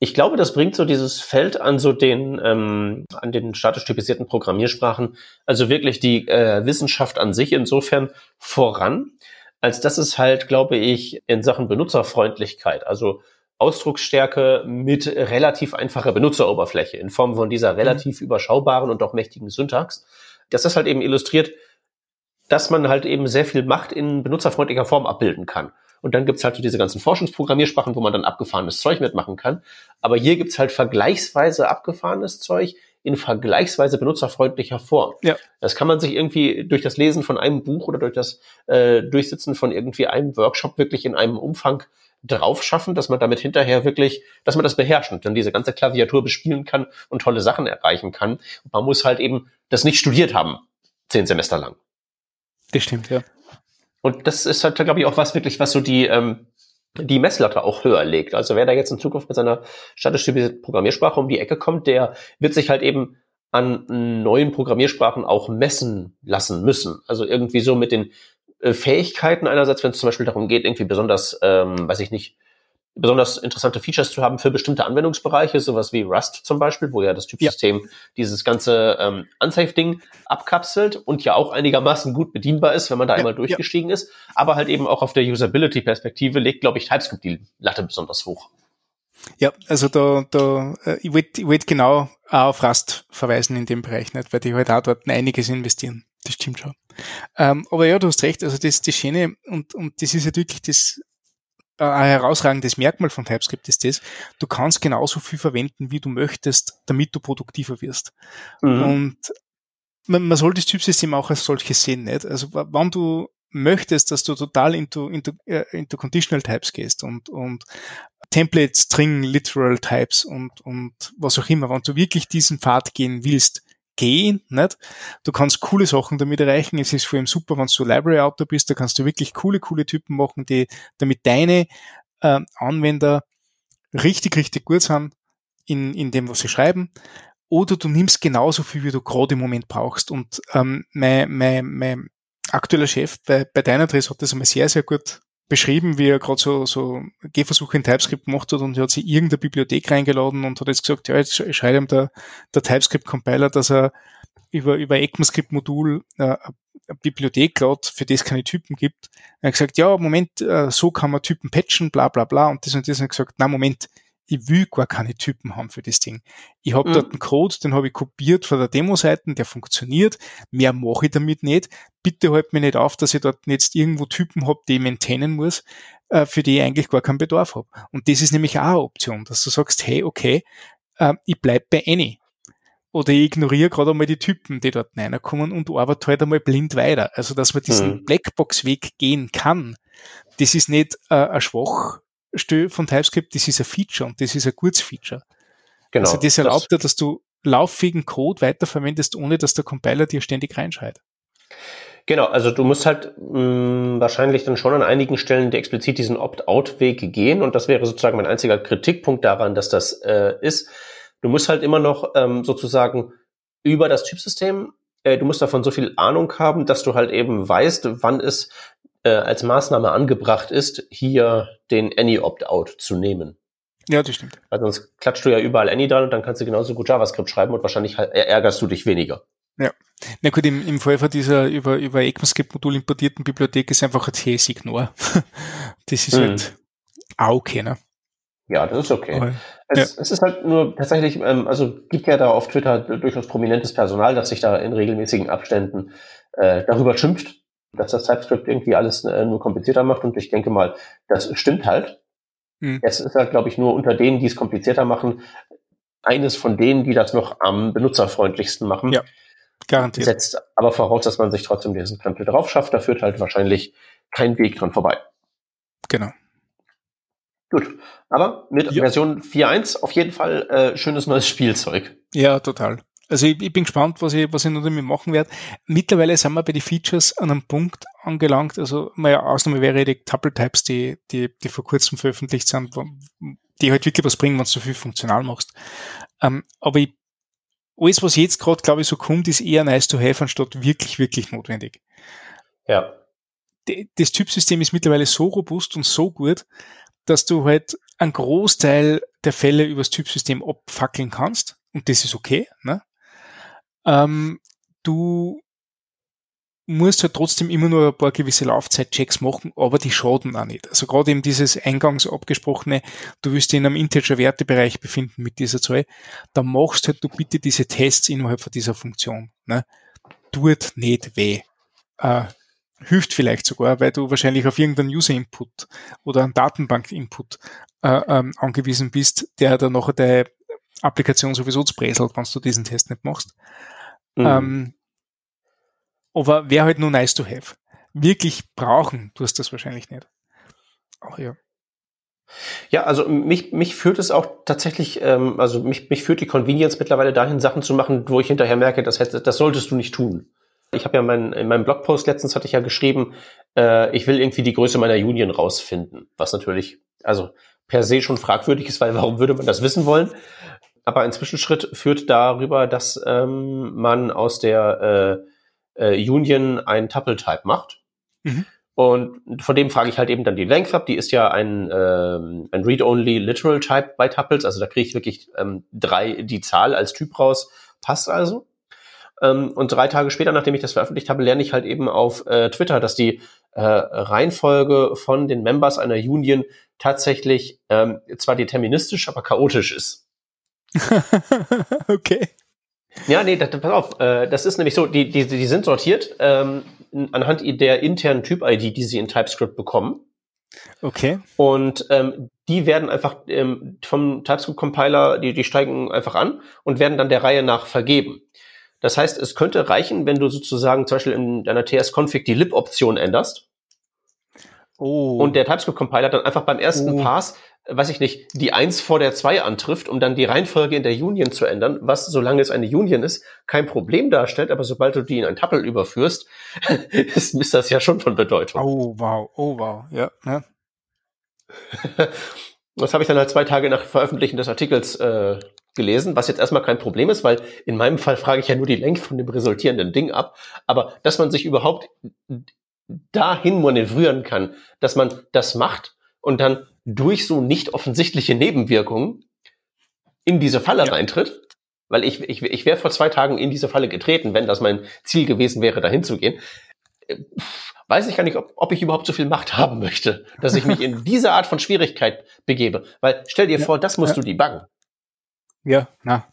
ich glaube, das bringt so dieses Feld an so den, ähm, an den statisch typisierten Programmiersprachen, also wirklich die äh, Wissenschaft an sich insofern voran, als dass es halt, glaube ich, in Sachen Benutzerfreundlichkeit, also Ausdrucksstärke mit relativ einfacher Benutzeroberfläche in Form von dieser relativ überschaubaren und doch mächtigen Syntax, dass das halt eben illustriert, dass man halt eben sehr viel Macht in benutzerfreundlicher Form abbilden kann. Und dann gibt's halt so diese ganzen Forschungsprogrammiersprachen, wo man dann abgefahrenes Zeug mitmachen kann. Aber hier gibt's halt vergleichsweise abgefahrenes Zeug in vergleichsweise benutzerfreundlicher Form. Ja. Das kann man sich irgendwie durch das Lesen von einem Buch oder durch das äh, Durchsitzen von irgendwie einem Workshop wirklich in einem Umfang drauf schaffen, dass man damit hinterher wirklich, dass man das beherrscht und dann diese ganze Klaviatur bespielen kann und tolle Sachen erreichen kann. Und man muss halt eben das nicht studiert haben, zehn Semester lang. Das stimmt, ja. Und das ist halt, glaube ich, auch was wirklich, was so die, ähm, die Messlatte auch höher legt. Also wer da jetzt in Zukunft mit seiner statisch typisierten Programmiersprache um die Ecke kommt, der wird sich halt eben an neuen Programmiersprachen auch messen lassen müssen. Also irgendwie so mit den äh, Fähigkeiten einerseits, wenn es zum Beispiel darum geht, irgendwie besonders, ähm, weiß ich nicht, besonders interessante Features zu haben für bestimmte Anwendungsbereiche, sowas wie Rust zum Beispiel, wo ja das Typsystem dieses ganze ähm, Unsafe-Ding abkapselt und ja auch einigermaßen gut bedienbar ist, wenn man da Ja, einmal durchgestiegen ist. Aber halt eben auch auf der Usability-Perspektive legt, glaube ich, TypeScript die Latte besonders hoch. Ja, also da, da äh, ich wollte ich wollt genau auf Rust verweisen in dem Bereich, nicht, weil die halt auch dort einiges investieren. Das stimmt schon. Ähm, aber ja, du hast recht, also das, das Schöne und, und das ist ja wirklich das äh, ein herausragendes Merkmal von TypeScript ist das, du kannst genauso viel verwenden, wie du möchtest, damit du produktiver wirst. Mhm. Und man, man soll das Typsystem auch als solches sehen, nicht? Also w- wenn du möchtest, dass du total into, into, äh, into Conditional Types gehst und, und Template, String, Literal Types und, und was auch immer, wenn du wirklich diesen Pfad gehen willst, geh, nicht? Du kannst coole Sachen damit erreichen. Es ist vor allem super, wenn du Library Autor bist, da kannst du wirklich coole, coole Typen machen, die damit deine äh, Anwender richtig, richtig gut sind in, in dem, was sie schreiben. Oder du nimmst genauso viel, wie du gerade im Moment brauchst. Und ähm, mein, mein, mein aktueller Chef bei, bei Dynatrace hat das einmal sehr, sehr gut beschrieben, wie er gerade so, so Gehversuche in TypeScript gemacht hat und er hat sich irgendeine Bibliothek reingeladen und hat jetzt gesagt, ja, jetzt sch- schreibt ihm der, der TypeScript-Compiler, dass er über, über ECMAScript-Modul äh, eine Bibliothek laut, für das keine Typen gibt. Er hat gesagt, ja, Moment, äh, so kann man Typen patchen, bla bla bla. Und das und das und er hat gesagt, na Moment, ich will gar keine Typen haben für das Ding. Ich habe Mhm. dort einen Code, den habe ich kopiert von der Demo-Seite, der funktioniert. Mehr mache ich damit nicht. Bitte halt mir nicht auf, dass ich dort jetzt irgendwo Typen habe, die ich maintainen muss, äh, für die ich eigentlich gar keinen Bedarf habe. Und das ist nämlich auch eine Option, dass du sagst, hey, okay, äh, ich bleib bei Any. Oder ich ignoriere gerade einmal die Typen, die dort reinkommen und arbeite halt einmal blind weiter. Also, dass man diesen Mhm. Blackbox-Weg gehen kann, das ist nicht äh, ein Schwachstelle von TypeScript, das ist ein Feature und das ist ein gutes Feature. Genau. also das erlaubt dir, dass du laufigen Code weiterverwendest, ohne dass der Compiler dir ständig reinschreit. Genau, also du musst halt mh, wahrscheinlich dann schon an einigen Stellen explizit diesen Opt-out-Weg gehen und das wäre sozusagen mein einziger Kritikpunkt daran, dass das äh, ist. Du musst halt immer noch ähm, sozusagen über das Typsystem, äh, du musst davon so viel Ahnung haben, dass du halt eben weißt, wann es äh, als Maßnahme angebracht ist, hier den Any-Opt-out zu nehmen. Ja, das stimmt. Weil sonst klatscht du ja überall Any dran und dann kannst du genauso gut JavaScript schreiben und wahrscheinlich ärgerst du dich weniger. Na gut, im, im Fall von dieser über, über ECMAScript-Modul importierten Bibliothek ist einfach ein CS-Ignore. <laughs> Das ist Mhm. halt auch okay, ne? Ja, das ist okay. Aber, Es, es ist halt nur tatsächlich, ähm, also gibt ja da auf Twitter durchaus prominentes Personal, das sich da in regelmäßigen Abständen äh, darüber schimpft, dass das TypeScript irgendwie alles äh, nur komplizierter macht. Und ich denke mal, das stimmt halt. Mhm. Es ist halt, glaube ich, nur unter denen, die es komplizierter machen, eines von denen, die das noch am benutzerfreundlichsten machen. Ja. garantiert. Setzt aber voraus, dass man sich trotzdem diesen Krempel drauf schafft. Da führt halt wahrscheinlich kein Weg dran vorbei. Genau. Gut. Aber mit Ja. Version 4.1 auf jeden Fall äh, schönes neues Spielzeug. Ja, total. Also ich, ich bin gespannt, was ich, was ich noch damit machen werde. Mittlerweile sind wir bei den Features an einem Punkt angelangt. Also meine Ausnahme wäre die Tuple Types, die, die, die vor kurzem veröffentlicht sind, die halt wirklich was bringen, wenn du so viel funktional machst. Ähm, aber ich, alles, was jetzt gerade, glaube ich, so kommt, ist eher nice to have, anstatt wirklich, wirklich notwendig. Ja. Das Typsystem ist mittlerweile so robust und so gut, dass du halt einen Großteil der Fälle übers Typsystem abfackeln kannst. Und das ist okay. Ne? Ähm, du musst halt trotzdem immer nur ein paar gewisse Laufzeitchecks machen, aber die schaden auch nicht. Also gerade eben dieses eingangs abgesprochene, du wirst dich in einem Integer-Wertebereich befinden mit dieser Zahl, dann machst halt du bitte diese Tests innerhalb von dieser Funktion. Ne? Tut nicht weh. Äh, hilft vielleicht sogar, weil du wahrscheinlich auf irgendeinen User-Input oder einen Datenbank-Input äh, ähm, angewiesen bist, der dann nachher deine Applikation sowieso zbräselt, wenn du diesen Test nicht machst. Mhm. Ähm, aber wäre halt nur nice to have. Wirklich brauchen du hast das wahrscheinlich nicht. Ach ja. Ja, also mich, mich führt es auch tatsächlich, ähm, also mich, mich führt die Convenience mittlerweile dahin, Sachen zu machen, wo ich hinterher merke, das, hätte, das solltest du nicht tun. Ich habe ja mein, in meinem Blogpost letztens hatte ich ja geschrieben, äh, ich will irgendwie die Größe meiner Union rausfinden, was natürlich also per se schon fragwürdig ist, weil warum würde man das wissen wollen? Aber ein Zwischenschritt führt darüber, dass ähm, man aus der äh, äh, Union ein Tuple-Type macht. Mhm. Und von dem frage ich halt eben dann die Length ab. Die ist ja ein, ähm, ein Read-Only Literal Type bei Tuples. Also da kriege ich wirklich ähm, drei die Zahl als Typ raus. Passt also. Ähm, und drei Tage später, nachdem ich das veröffentlicht habe, lerne ich halt eben auf äh, Twitter, dass die äh, Reihenfolge von den Members einer Union tatsächlich ähm, zwar deterministisch, aber chaotisch ist. <laughs> okay. Ja, nee, das, pass auf, äh, das ist nämlich so, die, die, die sind sortiert ähm, anhand der internen Typ-ID, die sie in TypeScript bekommen. Okay. Und ähm, die werden einfach ähm, vom TypeScript-Compiler, die, die steigen einfach an und werden dann der Reihe nach vergeben. Das heißt, es könnte reichen, wenn du sozusagen zum Beispiel in deiner TS-Config die lib-Option änderst. Oh. Und der TypeScript-Compiler dann einfach beim ersten oh. Pass weiß ich nicht, die Eins vor der Zwei antrifft, um dann die Reihenfolge in der Union zu ändern, was, solange es eine Union ist, kein Problem darstellt, aber sobald du die in ein Tuple überführst, <laughs> ist, ist das ja schon von Bedeutung. Oh, wow, oh, wow, ja. ja. <laughs> Das habe ich dann halt zwei Tage nach Veröffentlichen des Artikels äh, gelesen, was jetzt erstmal kein Problem ist, weil in meinem Fall frage ich ja nur die Länge von dem resultierenden Ding ab. Aber dass man sich überhaupt dahin manövrieren kann, dass man das macht und dann durch so nicht offensichtliche Nebenwirkungen in diese Falle ja. reintritt, weil ich, ich, ich wäre vor zwei Tagen in diese Falle getreten, wenn das mein Ziel gewesen wäre, dahin zu gehen. Weiß ich gar nicht, ob, ob ich überhaupt so viel Macht haben möchte, dass ich mich in <laughs> diese Art von Schwierigkeit begebe. Weil stell dir ja, vor, das musst ja. du debuggen. Ja, na.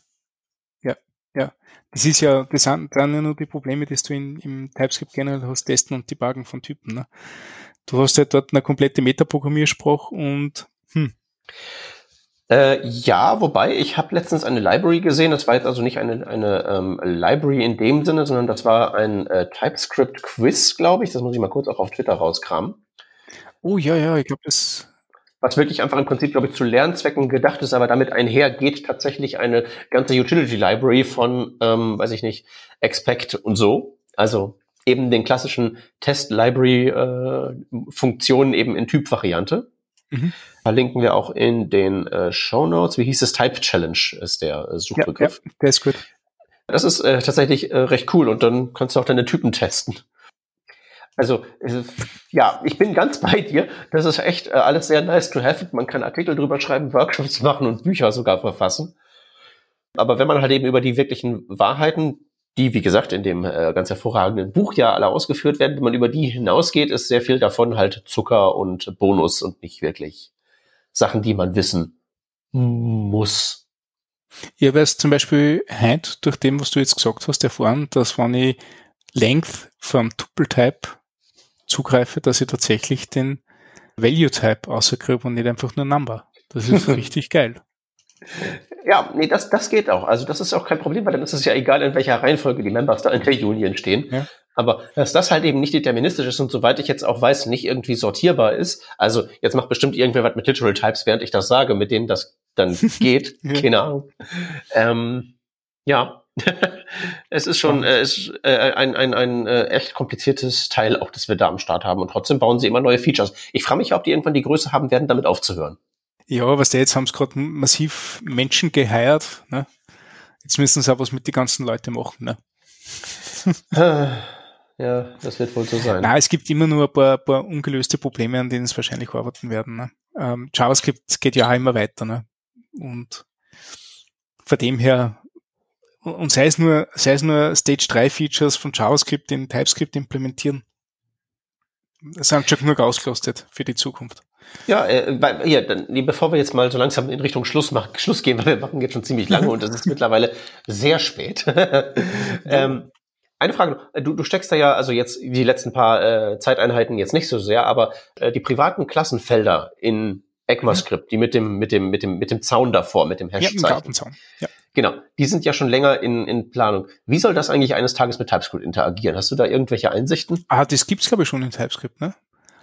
Das ist ja, das sind dann ja nur die Probleme, die du in, im TypeScript generell hast, testen und debuggen von Typen. Ne? Du hast ja dort eine komplette Metaprogrammiersprache und hm. Äh, ja, wobei ich habe letztens eine Library gesehen. Das war jetzt also nicht eine, eine ähm, Library in dem Sinne, sondern das war ein äh, TypeScript-Quiz, glaube ich. Das muss ich mal kurz auch auf Twitter rauskramen. Oh ja, ja, ich glaube, das was wirklich einfach im Prinzip, glaube ich, zu Lernzwecken gedacht ist, aber damit einhergeht tatsächlich eine ganze Utility Library von, ähm, weiß ich nicht, Expect und so. Also eben den klassischen Test-Library-Funktionen äh, eben in Typ-Variante. Mhm. Verlinken wir auch in den äh, Show Notes. Wie hieß es? Type Challenge ist der äh, Suchbegriff. Ja, ja, der ist gut. Das ist äh, tatsächlich äh, recht cool und dann kannst du auch deine Typen testen. Also ja, ich bin ganz bei dir. Das ist echt äh, alles sehr nice to have. Man kann Artikel drüber schreiben, <laughs> Workshops machen und Bücher sogar verfassen. Aber wenn man halt eben über die wirklichen Wahrheiten die, wie gesagt, in dem äh, ganz hervorragenden Buch ja alle ausgeführt werden. Wenn man über die hinausgeht, ist sehr viel davon halt Zucker und Bonus und nicht wirklich Sachen, die man wissen muss. Ich habe jetzt zum Beispiel heute durch dem, was du jetzt gesagt hast, erfahren, dass wenn ich Length vom Tuple-Type zugreife, dass ich tatsächlich den Value-Type außerkriege und nicht einfach nur Number. Das ist <laughs> richtig geil. Ja, nee, das, das geht auch. Also das ist auch kein Problem, weil dann ist es ja egal, in welcher Reihenfolge die Members da in der Union stehen. Ja. Aber dass das halt eben nicht deterministisch ist und soweit ich jetzt auch weiß, nicht irgendwie sortierbar ist. Also jetzt macht bestimmt irgendwer was mit Literal Types, während ich das sage, mit denen das dann <laughs> geht. ja. Keine Ahnung. Ähm, ja, es ist schon äh, ist, äh, ein, ein, ein äh, echt kompliziertes Teil auch, das wir da am Start haben. Und trotzdem bauen sie immer neue Features. Ich frage mich, ob die irgendwann die Größe haben werden, damit aufzuhören. Ja, was der jetzt haben sie gerade massiv Menschen geheiert. Ne? Jetzt müssen sie auch was mit den ganzen Leuten machen. Ne? <laughs> ja, das wird wohl so sein. Nein, es gibt immer nur ein paar, paar ungelöste Probleme, an denen es wahrscheinlich arbeiten werden. Ne? Ähm, JavaScript geht ja auch immer weiter. Ne? Und von dem her, und sei es nur, sei es nur Stage 3 Features von JavaScript in TypeScript implementieren, sind schon genug ausgelastet für die Zukunft. Ja, äh, weil, hier, dann, bevor wir jetzt mal so langsam in Richtung Schluss, machen, Schluss gehen, <laughs> weil wir machen jetzt schon ziemlich lange und es ist mittlerweile sehr spät. <laughs> ähm, eine Frage, du, du steckst da ja, also jetzt die letzten paar äh, Zeiteinheiten jetzt nicht so sehr, aber äh, die privaten Klassenfelder in ECMAScript, die mit dem, mit dem, mit dem, mit dem Zaun davor, mit dem Hashzeichen. Ja, Gartenzaun. Ja. Genau, die sind ja schon länger in, in Planung. Wie soll das eigentlich eines Tages mit TypeScript interagieren? Hast du da irgendwelche Einsichten? Ah, das gibt's glaube ich schon in TypeScript, ne?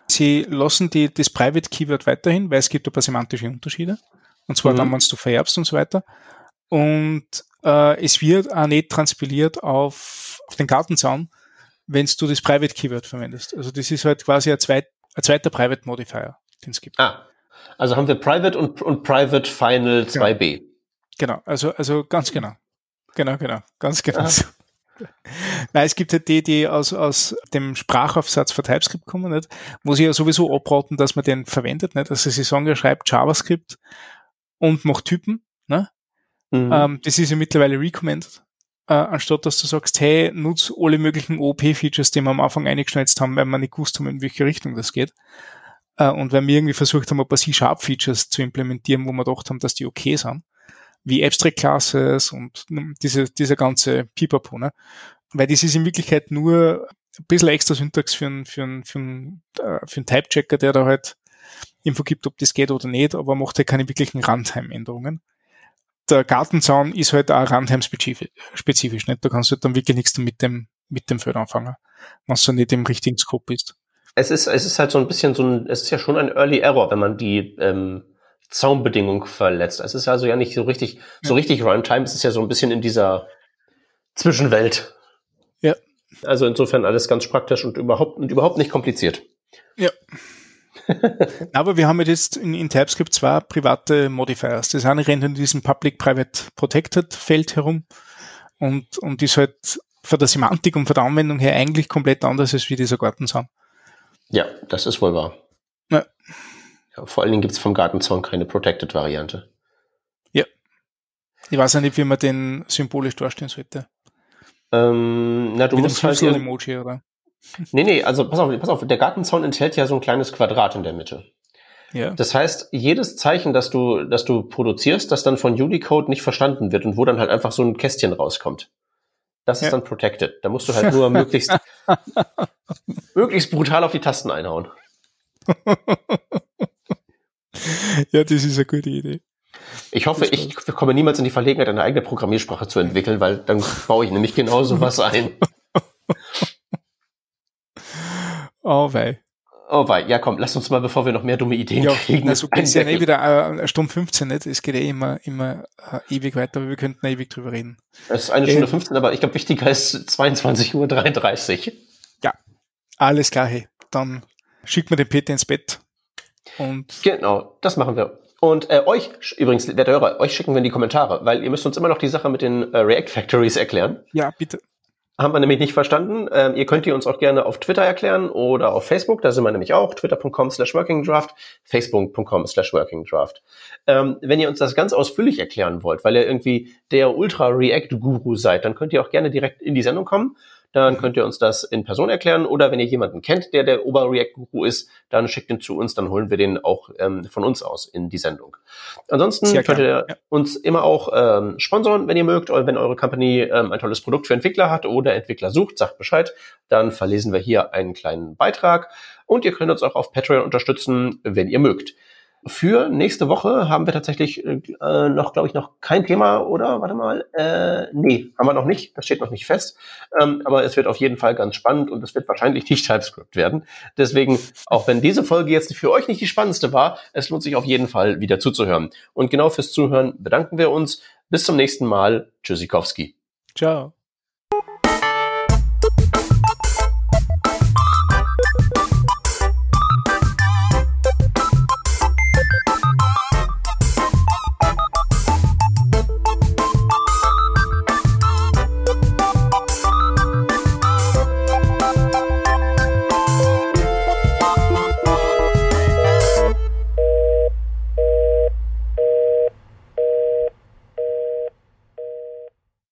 Sie lassen die, das Private Keyword weiterhin, weil es gibt ein paar semantische Unterschiede. Und zwar mhm. dann, wenn du vererbst und so weiter. Und äh, es wird auch nicht transpiliert auf, auf den Gartenzaun, wenn du das Private Keyword verwendest. Also das ist halt quasi ein, zweit, ein zweiter Private Modifier, den es gibt. Ah, also haben wir Private und, und Private Final 2b. Genau. Genau, also, also ganz genau. Genau, genau, ganz genau. Ah. <laughs> Nein, es gibt halt die, die aus, aus dem Sprachaufsatz für TypeScript kommen, nicht? wo sie ja sowieso abraten, dass man den verwendet. Nicht? Also sie sagen, er schreibt JavaScript und macht Typen. Ne? Mhm. Ähm, das ist ja mittlerweile recommended. Äh, anstatt dass du sagst, hey, nutz alle möglichen OOP-Features, die wir am Anfang eingeschnitzt haben, weil wir nicht gewusst haben, in welche Richtung das geht. Äh, und weil wir irgendwie versucht haben, ein paar C-Sharp-Features zu implementieren, wo wir gedacht haben, dass die okay sind wie Abstract Classes und diese, dieser ganze Pipapo, ne? Weil das ist in Wirklichkeit nur ein bisschen extra Syntax für einen, für einen, für einen, äh, für einen Type-Checker, der da halt Info gibt, ob das geht oder nicht, aber macht halt keine wirklichen Runtime-Änderungen. Der Gartenzaun ist halt auch Runtime-spezifisch, nicht? Da kannst du halt dann wirklich nichts mit dem, mit dem Feld anfangen, wenn du nicht im richtigen Scope bist. Es ist, es ist halt so ein bisschen so ein, es ist ja schon ein Early Error, wenn man die, ähm, Zaumbedingung verletzt. Es ist also ja nicht so richtig, so richtig Runtime, es ist ja so ein bisschen in dieser Zwischenwelt. Ja. Also insofern alles ganz praktisch und überhaupt, und überhaupt nicht kompliziert. Ja. Aber wir haben jetzt in, in TypeScript zwei private Modifiers. Das eine rennt in diesem Public-Private Protected Feld herum und, und ist halt von der Semantik und von der Anwendung her eigentlich komplett anders als wie dieser Gartenzaun. Ja, das ist wohl wahr. Ja. Ja, vor allen Dingen gibt es vom Gartenzaun keine Protected-Variante. Ja. Ich weiß ja nicht, wie man den symbolisch darstellen sollte. Ähm, na, du Mit musst halt. Emoji, oder? Nee, nee, also pass auf, pass auf, der Gartenzaun enthält ja so ein kleines Quadrat in der Mitte. Ja. Das heißt, jedes Zeichen, das du, das du produzierst, das dann von Unicode nicht verstanden wird und wo dann halt einfach so ein Kästchen rauskommt. Das ja. ist dann protected. Da musst du halt nur möglichst, <laughs> möglichst brutal auf die Tasten einhauen. <laughs> ja, das ist eine gute Idee. Ich hoffe, ich komme niemals in die Verlegenheit, eine eigene Programmiersprache zu entwickeln, weil dann baue ich nämlich genau so was ein. <laughs> oh wei. Oh wei, ja komm, lass uns mal, bevor wir noch mehr dumme Ideen ja, kriegen. Also geht's ja nicht wieder äh, Stunde 15 nicht. Es geht eh immer, immer äh, ewig weiter, aber wir könnten ewig drüber reden. Es ist eine Stunde äh, 15, aber ich glaube, wichtiger ist 22.33 Uhr. Ja, alles klar, hey. Dann schick mir den Peter ins Bett und genau, das machen wir. Und äh, euch, übrigens, werte Hörer, euch schicken wir in die Kommentare, weil ihr müsst uns immer noch die Sache mit den äh, React Factories erklären. Ja, bitte. Haben wir nämlich nicht verstanden. Ähm, ihr könnt die uns auch gerne auf Twitter erklären oder auf Facebook, da sind wir nämlich auch, twitter.com slash workingdraft, facebook.com slash workingdraft. Ähm, wenn ihr uns das ganz ausführlich erklären wollt, weil ihr irgendwie der Ultra-React-Guru seid, dann könnt ihr auch gerne direkt in die Sendung kommen dann könnt ihr uns das in Person erklären. Oder wenn ihr jemanden kennt, der der Ober-React-Guru ist, dann schickt ihn zu uns, dann holen wir den auch ähm, von uns aus in die Sendung. Ansonsten Sehr könnt ihr ja. uns immer auch ähm, sponsoren, wenn ihr mögt, oder wenn eure Company ähm, ein tolles Produkt für Entwickler hat oder Entwickler sucht, sagt Bescheid. Dann verlesen wir hier einen kleinen Beitrag. Und ihr könnt uns auch auf Patreon unterstützen, wenn ihr mögt. Für nächste Woche haben wir tatsächlich äh, noch, glaube ich, noch kein Thema, oder? Warte mal. Äh, nee, haben wir noch nicht. Das steht noch nicht fest. Ähm, aber es wird auf jeden Fall ganz spannend und es wird wahrscheinlich nicht <laughs> TypeScript werden. Deswegen, auch wenn diese Folge jetzt für euch nicht die spannendste war, es lohnt sich auf jeden Fall wieder zuzuhören. Und genau fürs Zuhören bedanken wir uns. Bis zum nächsten Mal. Tschüssikowski. Ciao.